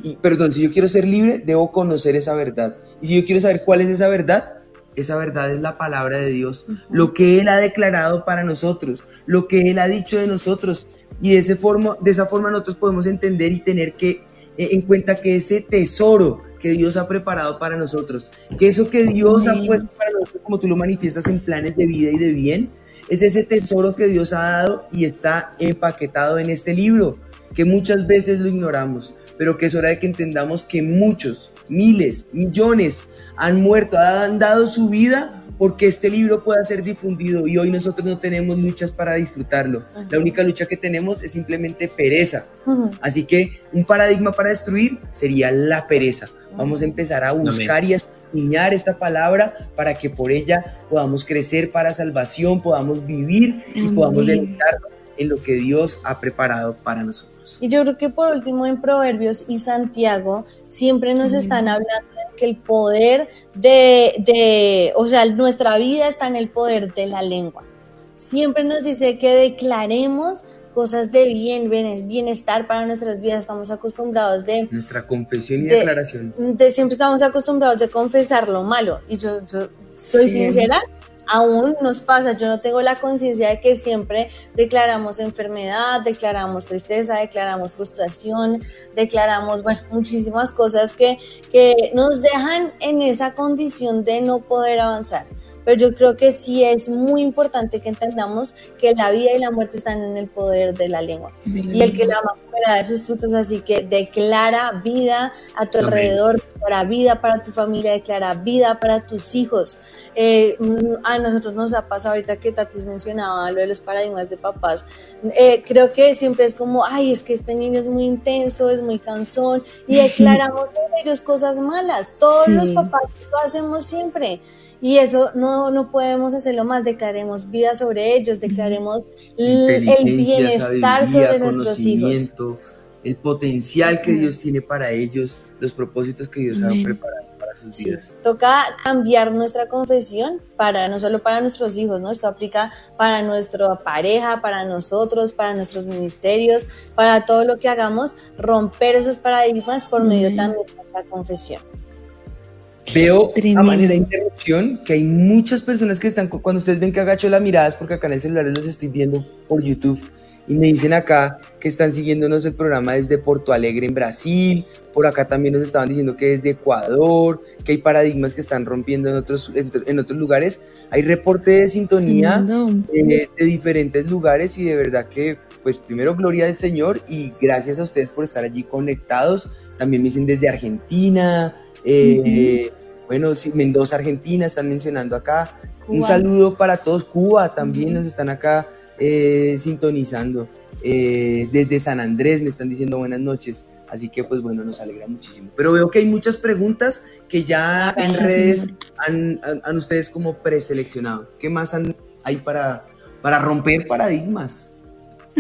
y, perdón, si yo quiero ser libre, debo conocer esa verdad. Y si yo quiero saber cuál es esa verdad, esa verdad es la palabra de Dios, lo que Él ha declarado para nosotros, lo que Él ha dicho de nosotros. Y de, ese forma, de esa forma nosotros podemos entender y tener que, eh, en cuenta que ese tesoro que Dios ha preparado para nosotros, que eso que Dios ha puesto para nosotros, como tú lo manifiestas en planes de vida y de bien, es ese tesoro que Dios ha dado y está empaquetado en este libro, que muchas veces lo ignoramos, pero que es hora de que entendamos que muchos, miles, millones han muerto, han dado su vida porque este libro pueda ser difundido y hoy nosotros no tenemos luchas para disfrutarlo. La única lucha que tenemos es simplemente pereza. Así que un paradigma para destruir sería la pereza. Vamos a empezar a buscar y a esta palabra para que por ella podamos crecer para salvación, podamos vivir y podamos deleitarnos en lo que Dios ha preparado para nosotros. Y yo creo que por último en Proverbios y Santiago siempre nos están hablando de que el poder de, de, o sea, nuestra vida está en el poder de la lengua. Siempre nos dice que declaremos cosas de bien, bienestar para nuestras vidas. Estamos acostumbrados de... Nuestra confesión y declaración. De, siempre estamos acostumbrados de confesar lo malo. Y yo, soy sincera, aún nos pasa, yo no tengo la conciencia de que siempre declaramos enfermedad, declaramos tristeza, declaramos frustración, declaramos, bueno, muchísimas cosas que, que nos dejan en esa condición de no poder avanzar. Pero yo creo que sí es muy importante que entendamos que la vida y la muerte están en el poder de la lengua. y el que la ama de sus frutos, así que declara vida a tu alrededor, declara vida para tu familia, declara vida para tus hijos. Eh, a nosotros nos ha pasado ahorita que Tatis mencionaba lo de los paradigmas de papás. Eh, creo que siempre es como, ay, es que este niño es muy intenso, es muy cansón, y declaramos de ellos cosas malas. Todos los papás lo hacemos siempre. Y eso no, no podemos hacerlo más, declaremos vida sobre ellos, declaremos el bienestar sobre nuestros hijos. El potencial que Dios tiene para ellos, los propósitos que Dios ha preparado para sus vidas. Toca cambiar nuestra confesión para no solo para nuestros hijos, ¿no? Esto aplica para nuestra pareja, para nosotros, para nuestros ministerios, para todo lo que hagamos, romper esos paradigmas por medio también de nuestra confesión. Veo a manera de interrupción que hay muchas personas que están, cuando ustedes ven que agacho la mirada es porque acá en el celular los estoy viendo por YouTube. Y me dicen acá que están siguiéndonos el programa desde Porto Alegre en Brasil, por acá también nos estaban diciendo que desde Ecuador, que hay paradigmas que están rompiendo en otros, en otros lugares, hay reporte de sintonía eh, de diferentes lugares y de verdad que pues primero gloria al Señor y gracias a ustedes por estar allí conectados, también me dicen desde Argentina, eh, bueno, Mendoza, Argentina, están mencionando acá. Un saludo para todos. Cuba también nos están acá eh, sintonizando. Eh, desde San Andrés me están diciendo buenas noches. Así que pues bueno, nos alegra muchísimo. Pero veo que hay muchas preguntas que ya en redes han, ustedes como preseleccionado. ¿Qué más hay para, para romper paradigmas?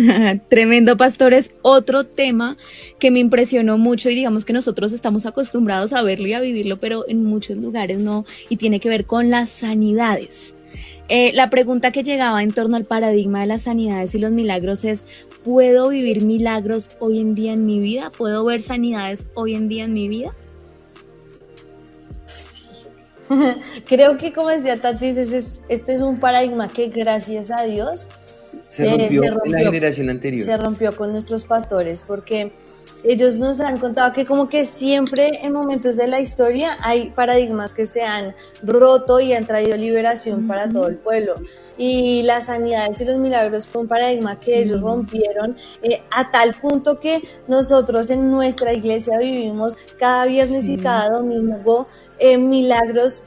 Tremendo, pastores. Otro tema que me impresionó mucho y digamos que nosotros estamos acostumbrados a verlo y a vivirlo, pero en muchos lugares no, y tiene que ver con las sanidades. Eh, la pregunta que llegaba en torno al paradigma de las sanidades y los milagros es, ¿puedo vivir milagros hoy en día en mi vida? ¿Puedo ver sanidades hoy en día en mi vida? Creo que como decía Tati, este es un paradigma que gracias a Dios se rompió, en la generación anterior. Se rompió con nuestros pastores porque ellos nos han contado que como que siempre en momentos de la historia hay paradigmas que se han roto y han traído liberación para todo el pueblo. Y las sanidades y los milagros fue un paradigma que ellos rompieron eh, a tal punto que nosotros en nuestra iglesia vivimos cada viernes y cada domingo eh, milagros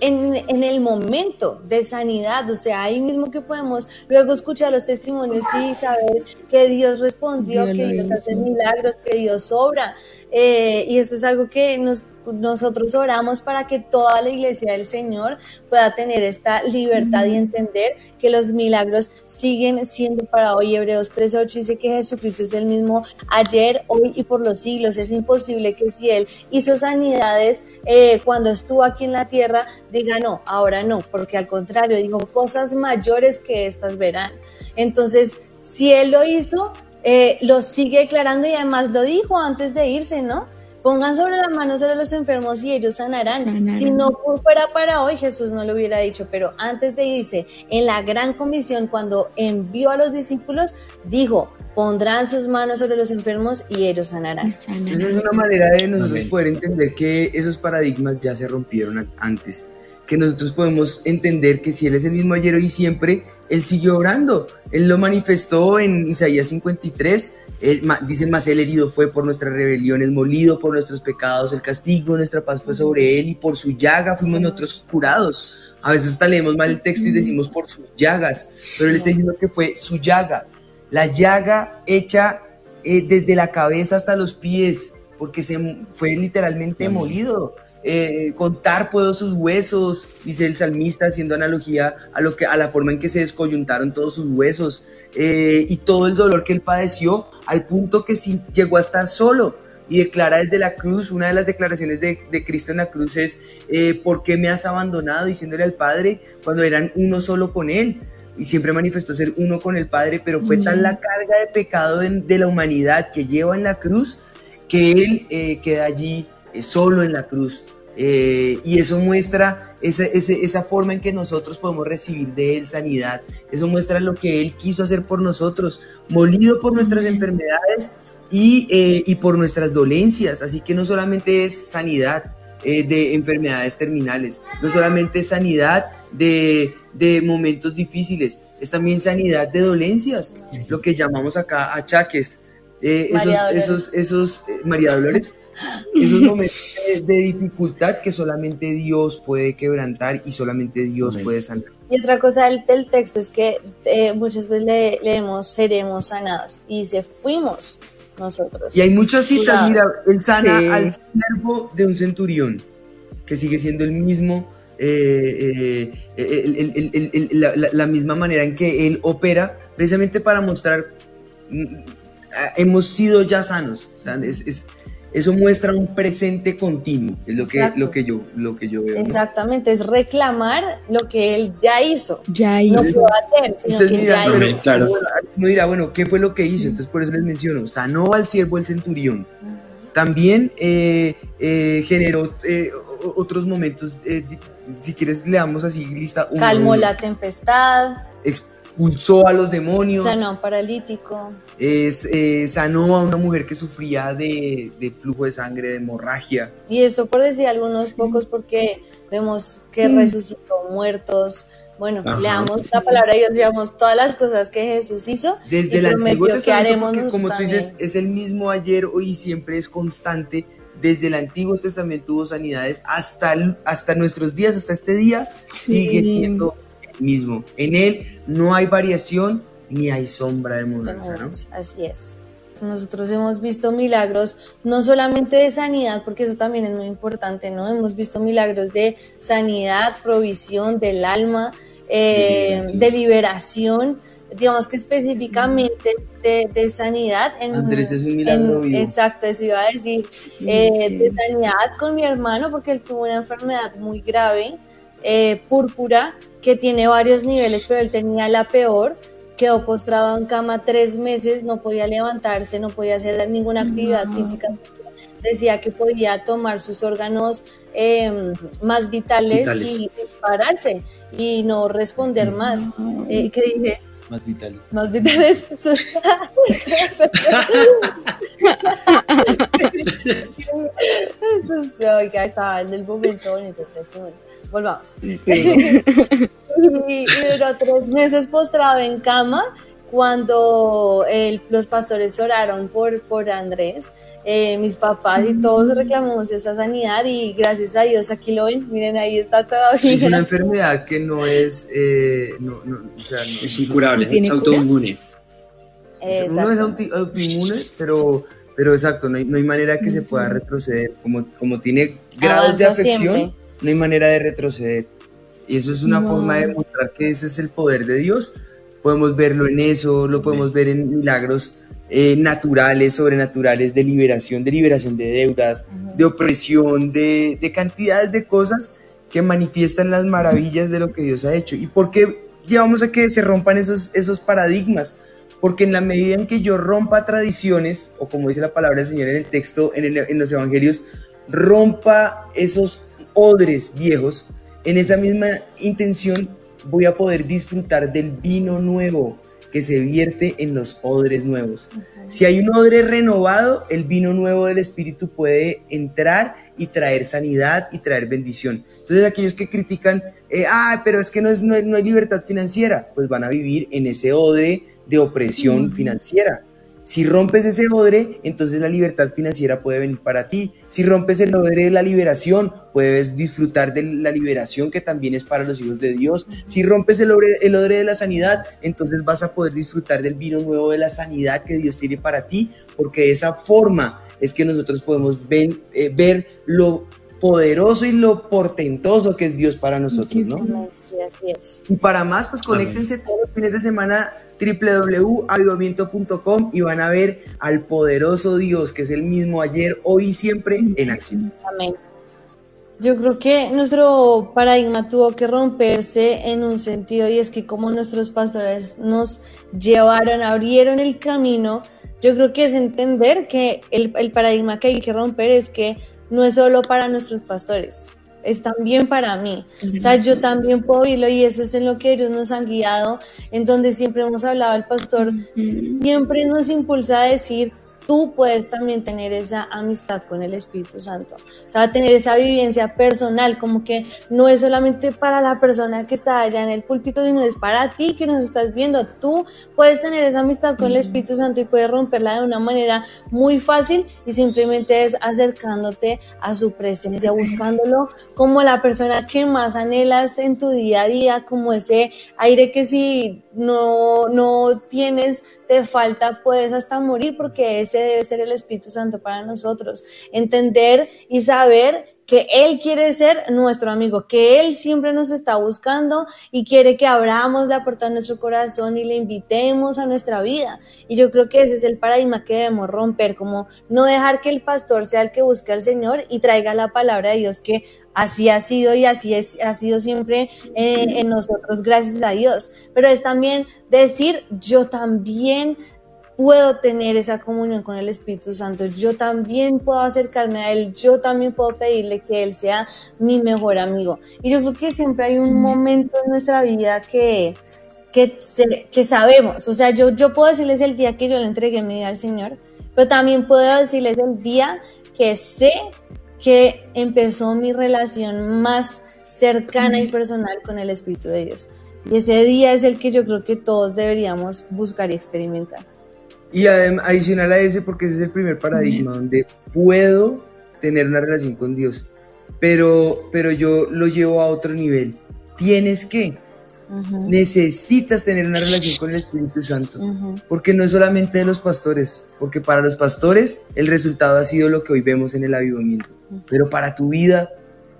en, el momento de sanidad, o sea, ahí mismo que podemos luego escuchar los testimonios y saber que Dios respondió, que Dios hace milagros, que Dios obra. Eh, y esto es algo que nos nosotros oramos para que toda la iglesia del Señor pueda tener esta libertad y entender que los milagros siguen siendo para hoy. Hebreos 13:8 dice que Jesucristo es el mismo ayer, hoy y por los siglos. Es imposible que si Él hizo sanidades eh, cuando estuvo aquí en la tierra, diga no, ahora no, porque al contrario, digo, cosas mayores que estas verán. Entonces, si Él lo hizo, eh, lo sigue declarando y además lo dijo antes de irse, ¿no? Pongan sobre las manos sobre los enfermos y ellos sanarán. Si no fuera para hoy, Jesús no lo hubiera dicho, pero antes de irse, en la gran comisión, cuando envió a los discípulos, dijo, pondrán sus manos sobre los enfermos y ellos sanarán. Esa es una manera de nosotros poder entender que esos paradigmas ya se rompieron antes, que nosotros podemos entender que si Él es el mismo ayer y siempre, Él siguió orando. Él lo manifestó en Isaías 53 dice más el herido fue por nuestras rebeliones, molido por nuestros pecados, el castigo nuestra paz fue sobre él y por su llaga fuimos nosotros curados. A veces hasta leemos mal el texto y decimos por sus llagas, pero él está diciendo que fue su llaga, la llaga hecha eh, desde la cabeza hasta los pies, porque se fue literalmente molido. Eh, contar puedo sus huesos, dice el salmista haciendo analogía a, lo que, a la forma en que se descoyuntaron todos sus huesos eh, y todo el dolor que él padeció al punto que sí, llegó a estar solo y declara desde la cruz, una de las declaraciones de, Cristo en la cruz es, eh, ¿por qué me has abandonado? diciéndole al Padre cuando eran uno solo con Él. Y siempre manifestó ser uno con el Padre, pero fue tal la carga de pecado de, la humanidad que lleva en la cruz que Él queda allí eh, solo en la cruz. Eh, y eso muestra esa, esa, forma en que nosotros podemos recibir de Él sanidad. Eso muestra lo que Él quiso hacer por nosotros, molido por nuestras enfermedades y, eh, y por nuestras dolencias. Así que no solamente es sanidad de enfermedades terminales, no solamente es sanidad de, de, momentos difíciles, es también sanidad de dolencias, lo que llamamos acá achaques. esos, esos, esos, María Dolores esos momentos de, dificultad que solamente Dios puede quebrantar y solamente Dios puede sanar. Y otra cosa del, texto es que eh, muchas veces le, leemos seremos sanados y dice fuimos nosotros. Y hay muchas citas, mira, él sana al siervo de un centurión, que sigue siendo el mismo, eh, eh, la, misma manera en que él opera, precisamente para mostrar, mm, hemos sido ya sanos. O sea, es eso muestra un presente continuo, es lo que, lo que, yo, lo que yo veo. Exactamente, es reclamar lo que él ya hizo. Ya hizo. No se va a hacer, sino que ya hizo. Claro. Uno dirá, bueno, ¿qué fue lo que hizo? Entonces por eso les menciono, sanó al siervo el centurión. También eh, eh, generó eh, otros momentos, si quieres leamos así lista. Calmó la tempestad expulsó a los demonios. Sanó a un paralítico. Es, eh, sanó a una mujer que sufría de, flujo de sangre, de hemorragia. Y esto por decir algunos pocos porque vemos que resucitó muertos. Bueno, leamos la palabra y Dios, veamos todas las cosas que Jesús hizo. Desde el Antiguo Testamento, como tú dices, es el mismo ayer, hoy y siempre es constante. Desde el Antiguo Testamento hubo sanidades hasta, hasta nuestros días, hasta este día, sigue siendo mismo. En Él no hay variación ni hay sombra de mudanza, ¿no? Así es. Nosotros hemos visto milagros no solamente de sanidad, porque eso también es muy importante, ¿no? Hemos visto milagros de sanidad, provisión del alma, eh, de liberación, digamos que específicamente de, sanidad. En, Andrés es un milagro Exacto, eso iba a decir, eh, de sanidad con mi hermano porque él tuvo una enfermedad muy grave, eh, púrpura, que tiene varios niveles, pero él tenía la peor quedó postrado en cama tres meses, no podía levantarse, no podía hacer ninguna actividad física. Decía que podía tomar sus órganos em, más vitales, y pararse y no responder más. Eh, ¿Qué dije? Más vitales. Más vitales. Oiga, estaba en el momento bonito. Volvamos. y, duró tres meses postrado en cama cuando los pastores oraron por, por Andrés, eh, mis papás y todos reclamamos esa sanidad y gracias a Dios aquí lo ven, miren ahí está todavía. Es una enfermedad que no es, eh, no, no, o sea, es incurable, es autoinmune. No es autoinmune, pero, pero exacto, no hay, no hay manera que se pueda retroceder, como, como tiene grados de afección, no hay manera de retroceder. Y eso es una forma de mostrar que ese es el poder de Dios. Podemos verlo en eso, lo podemos ver en milagros eh, naturales, sobrenaturales, de liberación, de liberación de deudas, de opresión, de, de, cantidades de cosas que manifiestan las maravillas de lo que Dios ha hecho. ¿Y por qué llevamos a que se rompan esos, esos paradigmas? Porque en la medida en que yo rompa tradiciones, o como dice la palabra del Señor en el texto, en, en los evangelios, rompa esos odres viejos, en esa misma intención voy a poder disfrutar del vino nuevo que se vierte en los odres nuevos. Si hay un odre renovado, el vino nuevo del Espíritu puede entrar y traer sanidad y traer bendición. Entonces aquellos que critican, eh, ah, pero es que no, es, no, hay libertad financiera, pues van a vivir en ese odre de opresión financiera. Si rompes ese odre, entonces la libertad financiera puede venir para ti. Si rompes el odre de la liberación, puedes disfrutar de la liberación que también es para los hijos de Dios. Si rompes el odre, el odre de la sanidad, entonces vas a poder disfrutar del vino nuevo de la sanidad que Dios tiene para ti, porque de esa forma es que nosotros podemos eh, ver lo poderoso y lo portentoso que es Dios para nosotros, ¿no? Así es. Y para más, pues conéctense todos los fines de semana www.avivamiento.com y van a ver al poderoso Dios que es el mismo ayer, hoy y siempre en acción. Amén. Yo creo que nuestro paradigma tuvo que romperse en un sentido y es que como nuestros pastores nos llevaron, abrieron el camino, yo creo que es entender que el, el paradigma que hay que romper es que no es solo para nuestros pastores, es también para mí. O sea, yo también puedo oírlo y eso es en lo que ellos nos han guiado, en donde siempre hemos hablado, el pastor siempre nos impulsa a decir, tú puedes también tener esa amistad con el Espíritu Santo. O sea, tener esa vivencia personal, como que no es solamente para la persona que está allá en el púlpito, sino es para ti que nos estás viendo. Tú puedes tener esa amistad con el Espíritu Santo y puedes romperla de una manera muy fácil y simplemente es acercándote a su presencia, buscándolo como la persona que más anhelas en tu día a día, como ese aire que si no, no tienes, te falta, puedes hasta morir porque ese debe ser el Espíritu Santo para nosotros. Entender y saber que Él quiere ser nuestro amigo, que Él siempre nos está buscando y quiere que abramos la puerta de nuestro corazón y le invitemos a nuestra vida. Y yo creo que ese es el paradigma que debemos romper, como no dejar que el pastor sea el que busque al Señor y traiga la palabra de Dios que así ha sido y así ha sido siempre eh, en nosotros, gracias a Dios. Pero es también decir, yo también puedo tener esa comunión con el Espíritu Santo, yo también puedo acercarme a Él, yo también puedo pedirle que Él sea mi mejor amigo. Y yo creo que siempre hay un momento en nuestra vida que, que, que sabemos, o sea, yo, yo puedo decirles el día que yo le entregué mi vida al Señor, pero también puedo decirles el día que sé que empezó mi relación más cercana y personal con el Espíritu de Dios. Y ese día es el que yo creo que todos deberíamos buscar y experimentar. Y adicional a ese, porque ese es el primer paradigma donde puedo tener una relación con Dios, pero, pero yo lo llevo a otro nivel. Tienes que, necesitas tener una relación con el Espíritu Santo, porque no es solamente de los pastores, porque para los pastores el resultado ha sido lo que hoy vemos en el avivamiento, pero para tu vida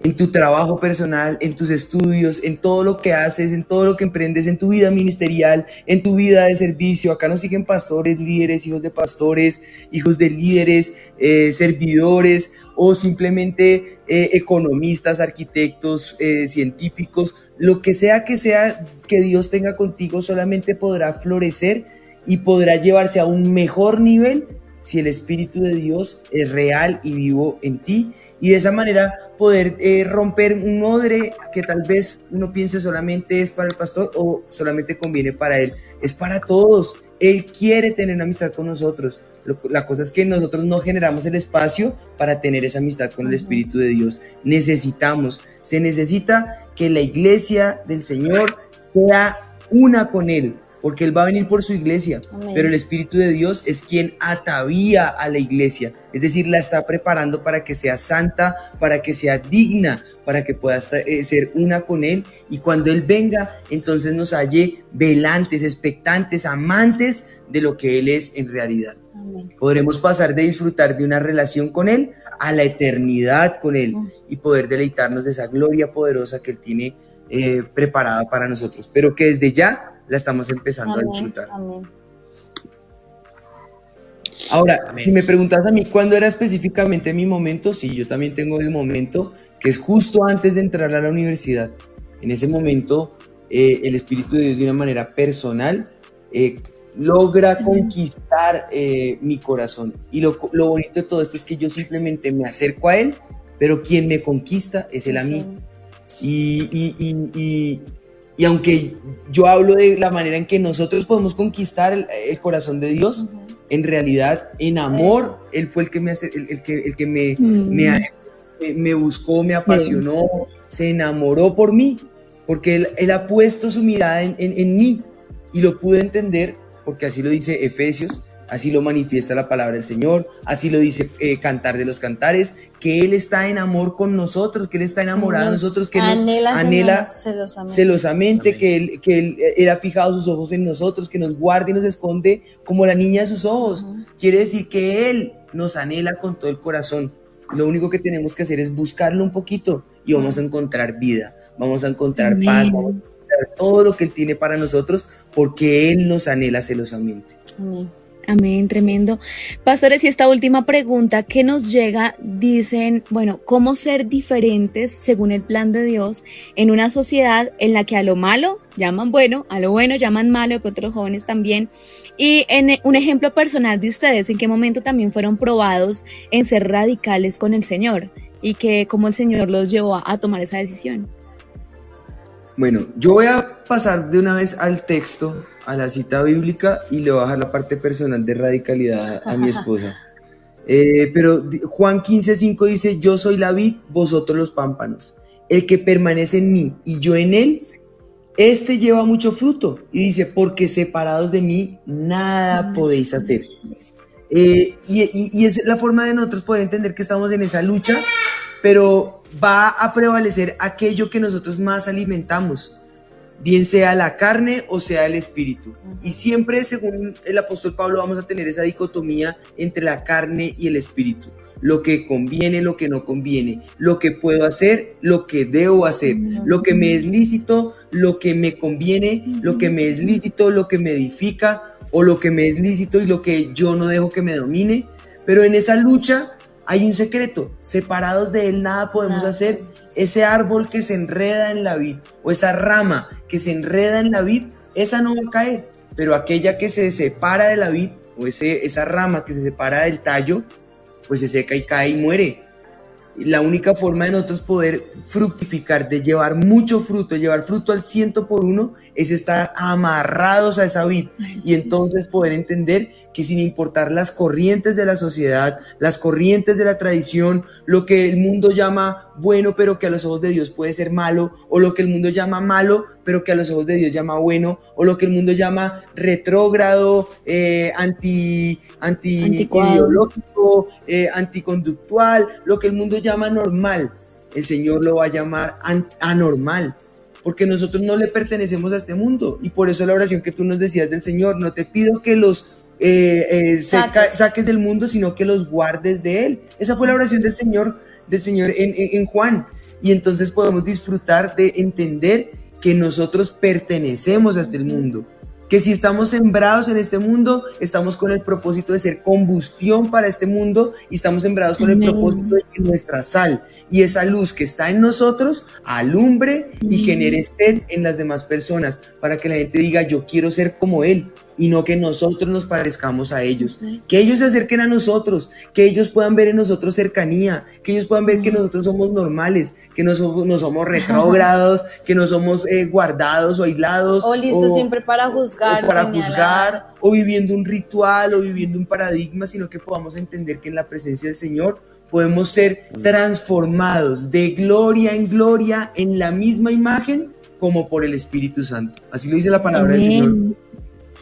en tu trabajo personal, en tus estudios, en todo lo que haces, en todo lo que emprendes, en tu vida ministerial, en tu vida de servicio. Acá nos siguen pastores, líderes, hijos de pastores, hijos de líderes, eh, servidores o simplemente eh, economistas, arquitectos, eh, científicos. Lo que sea que sea que Dios tenga contigo solamente podrá florecer y podrá llevarse a un mejor nivel si el Espíritu de Dios es real y vivo en ti y de esa manera poder eh, romper un odre que tal vez uno piense solamente es para el pastor o solamente conviene para él. Es para todos. Él quiere tener una amistad con nosotros. la cosa es que nosotros no generamos el espacio para tener esa amistad con el Espíritu de Dios. Necesitamos, se necesita que la iglesia del Señor sea una con Él, porque Él va a venir por su iglesia, pero el Espíritu de Dios es quien atavía a la iglesia, es decir, la está preparando para que sea santa, para que sea digna, para que pueda eh, ser una con Él y cuando Él venga, entonces nos halle velantes, expectantes, amantes de lo que Él es en realidad. Podremos pasar de disfrutar de una relación con Él a la eternidad con Él y poder deleitarnos de esa gloria poderosa que Él tiene eh, preparada para nosotros, pero que desde ya la estamos empezando a disfrutar. Ahora, si me preguntas a mí cuándo era específicamente mi momento, sí, yo también tengo el momento que es justo antes de entrar a la universidad. En ese momento, eh, el Espíritu de Dios de una manera personal eh, logra conquistar eh, mi corazón. Y lo, lo, bonito de todo esto es que yo simplemente me acerco a Él, pero quien me conquista es Él a mí. Y, y, y, y aunque yo hablo de la manera en que nosotros podemos conquistar el, corazón de Dios, en realidad, en amor, Él fue el que me, el, que, el que me, mm. me, buscó, me apasionó, se enamoró por mí, porque él, él ha puesto su mirada en, en, en mí y lo pude entender, porque así lo dice Efesios, Así lo manifiesta la palabra del Señor, así lo dice eh, Cantar de los Cantares, que Él está en amor con nosotros, que Él está enamorado de nosotros, que nos anhela celosamente, que, él, que él, ha fijado sus ojos en nosotros, que nos guarda y nos esconde como la niña de sus ojos. Quiere decir que Él nos anhela con todo el corazón. Lo único que tenemos que hacer es buscarlo un poquito y vamos a encontrar vida, vamos a encontrar paz, vamos a encontrar todo lo que Él tiene para nosotros porque Él nos anhela celosamente. Amén. Amén, tremendo. Pastores, y esta última pregunta que nos llega, dicen, bueno, ¿cómo ser diferentes según el plan de Dios en una sociedad en la que a lo malo llaman bueno, a lo bueno llaman malo, que otros jóvenes también? Y en un ejemplo personal de ustedes, ¿en qué momento también fueron probados en ser radicales con el Señor? Y que cómo el Señor los llevó a, tomar esa decisión. Bueno, yo voy a pasar de una vez al texto a la cita bíblica y le voy a bajar la parte personal de radicalidad a mi esposa. Eh, pero Juan 15:5 dice, yo soy la vid, vosotros los pámpanos. El que permanece en mí y yo en él, este lleva mucho fruto. Y dice, porque separados de mí, nada podéis hacer. Eh, y, y es la forma de nosotros poder entender que estamos en esa lucha, pero va a prevalecer aquello que nosotros más alimentamos bien sea la carne o sea el espíritu. Y siempre, según el apóstol Pablo, vamos a tener esa dicotomía entre la carne y el espíritu. Lo que conviene, lo que no conviene, lo que puedo hacer, lo que debo hacer, lo que me es lícito, lo que me conviene, lo que me es lícito, lo que me edifica, o lo que me es lícito y lo que yo no dejo que me domine. Pero en esa lucha hay un secreto, separados de él nada podemos hacer. Ese árbol que se enreda en la vid o esa rama que se enreda en la vid, esa no va a caer, pero aquella que se separa de la vid o ese, esa rama que se separa del tallo, pues se seca y cae y muere. La única forma de nosotros poder fructificar, de llevar mucho fruto, llevar fruto al ciento por uno, es estar amarrados a esa vid y entonces poder entender que sin importar las corrientes de la sociedad, las corrientes de la tradición, lo que el mundo llama bueno pero que a los ojos de Dios puede ser malo, o lo que el mundo llama malo pero que a los ojos de Dios llama bueno, o lo que el mundo llama retrógrado, eh, anti, anti ideológico, eh, anticonductual, lo que el mundo llama normal, el Señor lo va a llamar anormal porque nosotros no le pertenecemos a este mundo. Y por eso la oración que tú nos decías del Señor, no te pido que los eh, eh, saques. del mundo, sino que los guardes de él. Esa fue la oración del Señor, del Señor en, Juan. y entonces podemos disfrutar de entender que nosotros pertenecemos a este mundo que si estamos sembrados en este mundo, estamos con el propósito de ser combustión para este mundo y estamos sembrados con el propósito de que nuestra sal y esa luz que está en nosotros alumbre y genere sed en las demás personas para que la gente diga yo quiero ser como él, y no que nosotros nos parezcamos a ellos. Que ellos se acerquen a nosotros, que ellos puedan ver en nosotros cercanía, que ellos puedan ver que nosotros somos normales, que no somos, no somos retrógrados, que no somos eh, guardados o aislados. O listos siempre para juzgar. O para juzgar, o viviendo un ritual, o viviendo un paradigma, sino que podamos entender que en la presencia del Señor podemos ser transformados de gloria en gloria en la misma imagen como por el Espíritu Santo. Así lo dice la palabra del Señor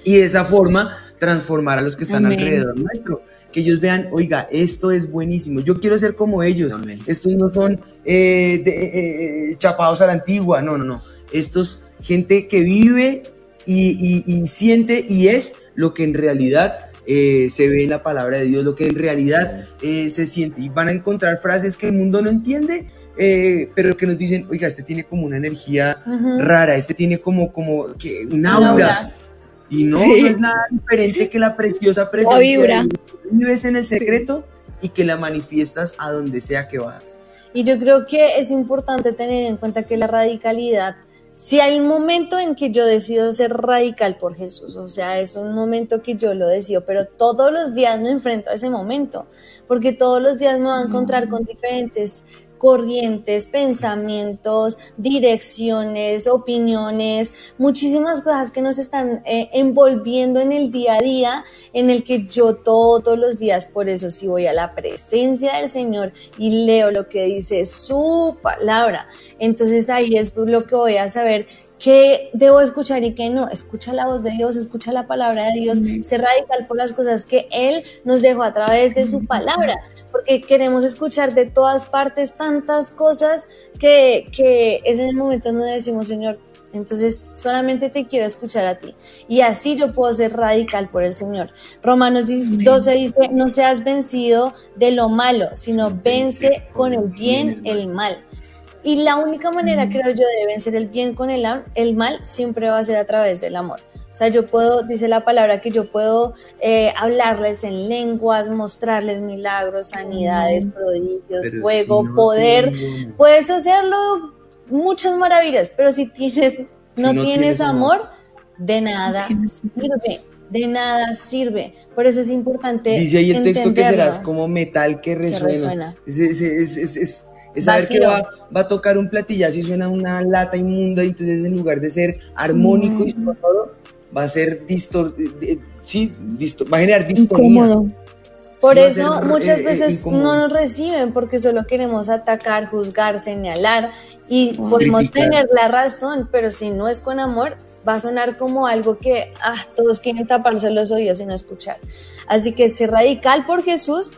y de esa forma transformar a los que están alrededor nuestro. Que ellos vean, oiga, esto es buenísimo, yo quiero ser como ellos. Estos no son eh, de, eh, eh, chapados a la antigua, no, no, no. Estos gente que vive y, siente y es lo que en realidad se ve en la palabra de Dios, lo que en realidad se siente. Y van a encontrar frases que el mundo no entiende, pero que nos dicen, oiga, este tiene como una energía rara, este tiene como, como que un aura. Y no, es nada diferente que la preciosa presencia de vives en el secreto y que la manifiestas a donde sea que vas. Y yo creo que es importante tener en cuenta que la radicalidad, si hay un momento en que yo decido ser radical por Jesús, o sea, es un momento que yo lo decido, pero todos los días me enfrento a ese momento, porque todos los días me voy a encontrar con diferentes corrientes, pensamientos, direcciones, opiniones, muchísimas cosas que nos están eh, envolviendo en el día a día, en el que yo todos los días, por eso si voy a la presencia del Señor y leo lo que dice su palabra, entonces ahí es lo que voy a saber qué debo escuchar y qué no. Escucha la voz de Dios, escucha la palabra de Dios, ser radical por las cosas que Él nos dejó a través de su palabra, porque queremos escuchar de todas partes tantas cosas que, que es en el momento donde decimos, Señor, entonces solamente te quiero escuchar a ti. Y así yo puedo ser radical por el Señor. Romanos 12 dice, no seas vencido de lo malo, sino vence con el bien el mal. Y la única manera, creo yo, de vencer el bien con el, el mal siempre va a ser a través del amor. O sea, yo puedo, dice la palabra, que yo puedo eh, hablarles en lenguas, mostrarles milagros, sanidades, prodigios, fuego, poder. Puedes hacerlo muchas maravillas, pero si tienes, no, tienes, amor, de nada sirve. De nada sirve. Por eso es importante. Dice ahí el texto que serás como metal que resuena. Es, es, es saber que va, a tocar un platillazo y suena una lata inmunda, y entonces en lugar de ser armónico y mm. todo, va a ser distor sí, va a generar distonía. Por eso muchas eh, veces no nos reciben porque solo queremos atacar, juzgar, señalar y podemos tener la razón, pero si no es con amor, va a sonar como algo que ah, todos quieren taparse los oídos y no escuchar. Así que ser radical por Jesús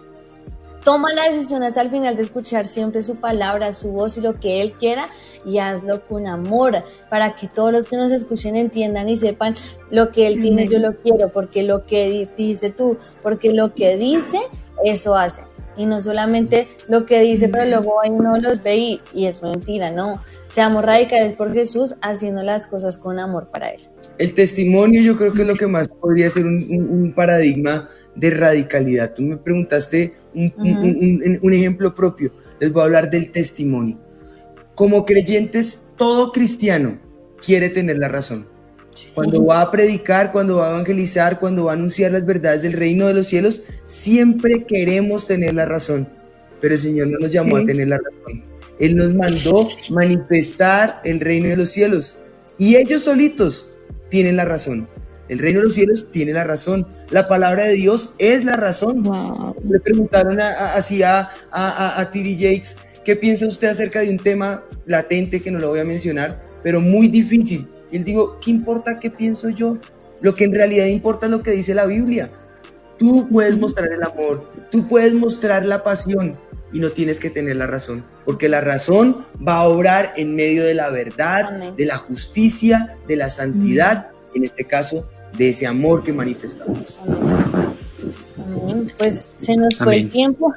Toma la decisión hasta el final de escuchar siempre su palabra, su voz y lo que Él quiera y hazlo con amor para que todos los que nos escuchen entiendan y sepan lo que Él tiene, yo lo quiero, porque lo que dices tú, porque lo que dice, eso hace. Y no solamente lo que dice, pero luego ahí uno los ve y, es mentira, no. Seamos radicales por Jesús haciendo las cosas con amor para Él. El testimonio yo creo que es lo que más podría ser un paradigma de radicalidad. Tú me preguntaste un, ejemplo propio. Les voy a hablar del testimonio. Como creyentes, todo cristiano quiere tener la razón. Cuando va a predicar, cuando va a evangelizar, cuando va a anunciar las verdades del reino de los cielos, siempre queremos tener la razón. Pero el Señor no nos llamó a tener la razón. Él nos mandó manifestar el reino de los cielos. Y ellos solitos tienen la razón. El reino de los cielos tiene la razón. La palabra de Dios es la razón. Le preguntaron así a, a, a, Tiri Jakes, ¿qué piensa usted acerca de un tema latente que no lo voy a mencionar, pero muy difícil? Y él dijo, ¿qué importa qué pienso yo? Lo que en realidad importa es lo que dice la Biblia. Tú puedes mostrar el amor, tú puedes mostrar la pasión y no tienes que tener la razón, porque la razón va a obrar en medio de la verdad, de la justicia, de la santidad, en este caso de ese amor que manifestamos. Pues se nos fue el tiempo.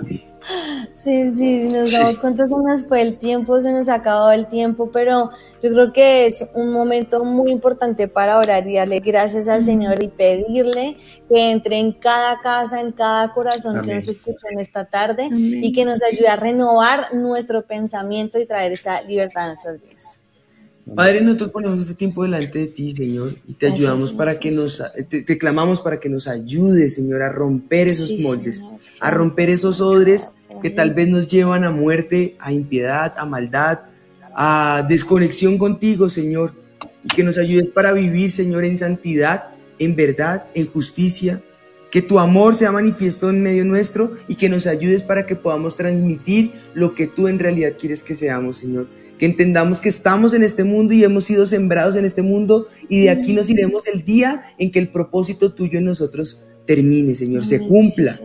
Sí, sí, nos damos cuenta que nos fue el tiempo, se nos acabado el tiempo, pero yo creo que es un momento muy importante para orar y darle gracias al Señor y pedirle que entre en cada casa, en cada corazón que nos escucha en esta tarde y que nos ayude a renovar nuestro pensamiento y traer esa libertad a nuestras vidas. Padre, nosotros ponemos este tiempo delante de ti, Señor, y te ayudamos para que nos, te, clamamos para que nos ayude, Señor, a romper esos moldes, a romper esos odres que tal vez nos llevan a muerte, a impiedad, a maldad, a desconexión contigo, Señor, y que nos ayudes para vivir, Señor, en santidad, en verdad, en justicia, que tu amor sea manifiesto en medio nuestro y que nos ayudes para que podamos transmitir lo que tú en realidad quieres que seamos, Señor. Que entendamos que estamos en este mundo y hemos sido sembrados en este mundo y de aquí nos iremos el día en que el propósito tuyo en nosotros termine, Señor, se cumpla.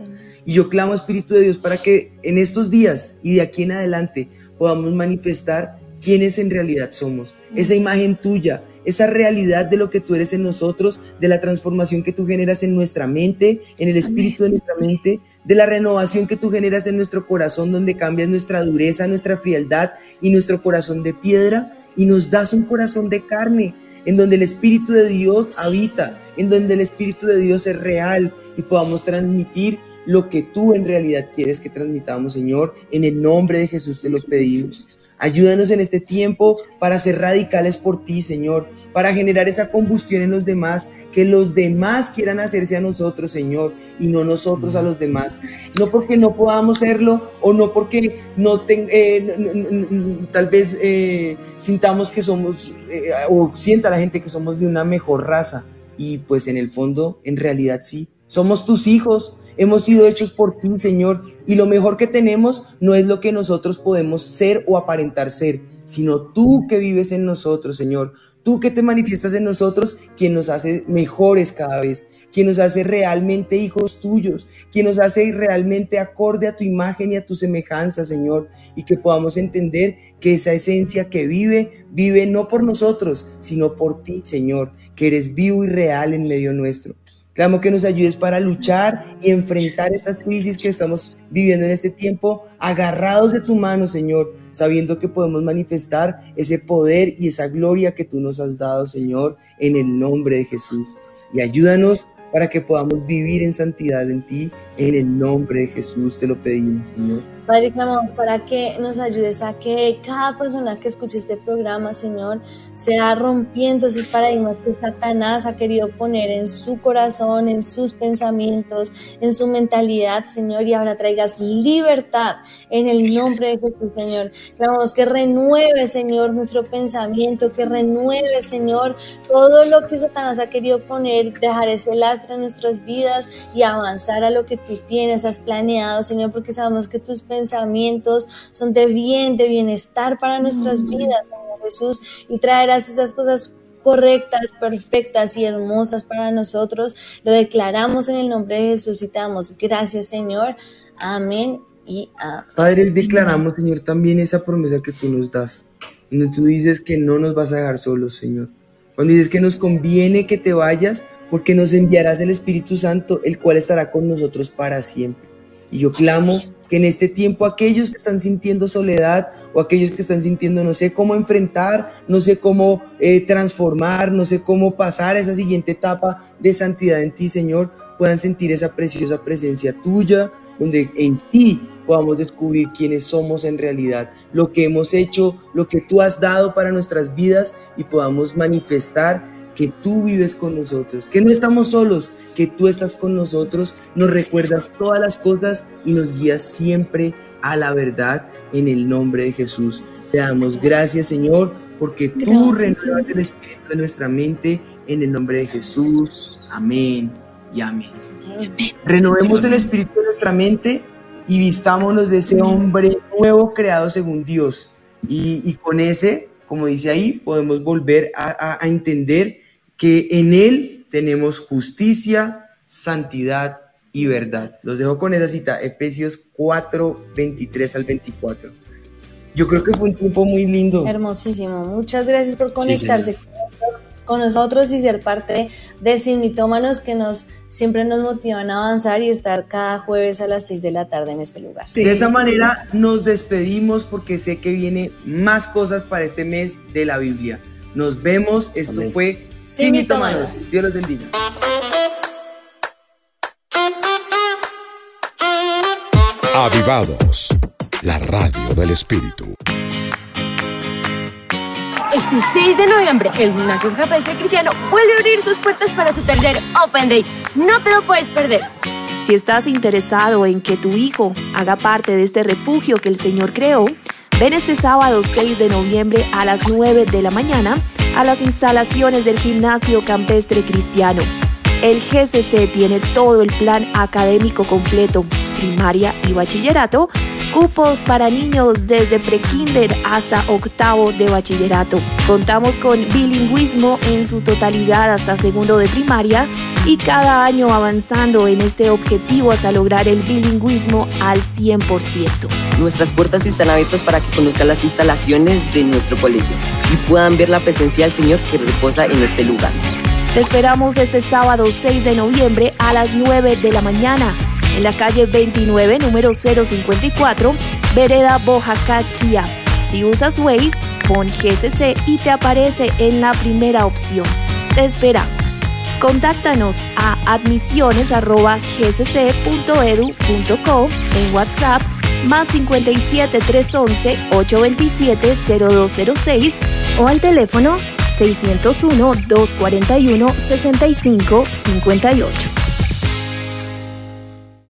Y yo clamo, Espíritu de Dios, para que en estos días y de aquí en adelante podamos manifestar quiénes en realidad somos, esa imagen tuya, esa realidad de lo que tú eres en nosotros, de la transformación que tú generas en nuestra mente, en el espíritu de nuestra mente, de la renovación que tú generas en nuestro corazón, donde cambias nuestra dureza, nuestra frialdad y nuestro corazón de piedra y nos das un corazón de carne, en donde el Espíritu de Dios habita, en donde el Espíritu de Dios es real y podamos transmitir lo que tú en realidad quieres que transmitamos, Señor. En el nombre de Jesús te lo pedimos. Ayúdanos en este tiempo para ser radicales por ti, Señor, para generar esa combustión en los demás, que los demás quieran hacerse a nosotros, Señor, y no nosotros a los demás. No porque no podamos serlo o no porque no eh, tal vez eh, sintamos que somos eh, o sienta la gente que somos de una mejor raza. Y pues en el fondo, en realidad sí, somos tus hijos, Hemos sido hechos por ti, Señor, y lo mejor que tenemos no es lo que nosotros podemos ser o aparentar ser, sino tú que vives en nosotros, Señor. Tú que te manifiestas en nosotros, quien nos hace mejores cada vez, quien nos hace realmente hijos tuyos, quien nos hace realmente acorde a tu imagen y a tu semejanza, Señor, y que podamos entender que esa esencia que vive, vive no por nosotros, sino por ti, Señor, que eres vivo y real en medio nuestro. Clamo que nos ayudes para luchar y enfrentar esta crisis que estamos viviendo en este tiempo, agarrados de tu mano, Señor, sabiendo que podemos manifestar ese poder y esa gloria que tú nos has dado, Señor, en el nombre de Jesús. Y ayúdanos para que podamos vivir en santidad en ti, en el nombre de Jesús te lo pedimos, Señor. Padre, clamamos para que nos ayudes a que cada persona que escuche este programa, Señor, sea rompiendo esos paradigmas que Satanás ha querido poner en su corazón, en sus pensamientos, en su mentalidad, Señor, y ahora traigas libertad en el nombre de Jesús, Señor. Clamamos que renueve, Señor, nuestro pensamiento, que renueve, Señor, todo lo que Satanás ha querido poner, dejar ese lastre en nuestras vidas y avanzar a lo que tú tienes, has planeado, Señor, porque sabemos que tus pensamientos pensamientos son de bien, de bienestar para nuestras mm. vidas, Señor Jesús, y traerás esas cosas correctas, perfectas y hermosas para nosotros. Lo declaramos en el nombre de Jesús y te damos gracias, Señor. Amén y amén. Padre, declaramos, Señor, también esa promesa que tú nos das, donde tú dices que no nos vas a dejar solos, Señor. Cuando dices que nos conviene que te vayas, porque nos enviarás el Espíritu Santo, el cual estará con nosotros para siempre. Y yo clamo que en este tiempo aquellos que están sintiendo soledad o aquellos que están sintiendo no sé cómo enfrentar, no sé cómo eh, transformar, no sé cómo pasar a esa siguiente etapa de santidad en ti, Señor, puedan sentir esa preciosa presencia tuya, donde en ti podamos descubrir quiénes somos en realidad, lo que hemos hecho, lo que tú has dado para nuestras vidas y podamos manifestar que tú vives con nosotros, que no estamos solos, que tú estás con nosotros, nos recuerdas todas las cosas y nos guías siempre a la verdad en el nombre de Jesús. Te damos gracias, Señor, porque tú renuevas el espíritu de nuestra mente en el nombre de Jesús. Amén y amén. Renovemos el espíritu de nuestra mente y vistámonos de ese hombre nuevo creado según Dios. Y, con ese, como dice ahí, podemos volver a entender que en Él tenemos justicia, santidad y verdad. Los dejo con esa cita, Efesios 4, 23 al 24. Yo creo que fue un tiempo muy lindo. Hermosísimo. Muchas gracias por conectarse con nosotros y ser parte de Simitómanos que nos siempre nos motivan a avanzar y estar cada jueves a las 6 de la tarde en este lugar. De esta manera nos despedimos porque sé que viene más cosas para este mes de la Biblia. Nos vemos. Esto fue Simitómanos. Dios los bendiga. Avivados, la radio del Espíritu. Este 6 de noviembre, el Gimnasio Campestre Cristiano vuelve a abrir sus puertas para su taller Open Day. No te lo puedes perder. Si estás interesado en que tu hijo haga parte de este refugio que el Señor creó, ven este sábado 6 de noviembre a las 9 de la mañana a las instalaciones del Gimnasio Campestre Cristiano. El GCC tiene todo el plan académico completo, primaria y bachillerato, cupos para niños desde prekinder hasta octavo de bachillerato. Contamos con bilingüismo en su totalidad hasta segundo de primaria y cada año avanzando en este objetivo hasta lograr el bilingüismo al 100%. Nuestras puertas están abiertas para que conozcan las instalaciones de nuestro colegio y puedan ver la presencia del Señor que reposa en este lugar. Te esperamos este sábado 6 de noviembre a las 9 de la mañana en la calle 29, número 054, Vereda Bojacá, Chía. Si usas Waze, pon GCC y te aparece en la primera opción. Te esperamos. Contáctanos a admisiones.gcc.edu.co en WhatsApp más 57 311 827 0206 o al teléfono 601 241 6558.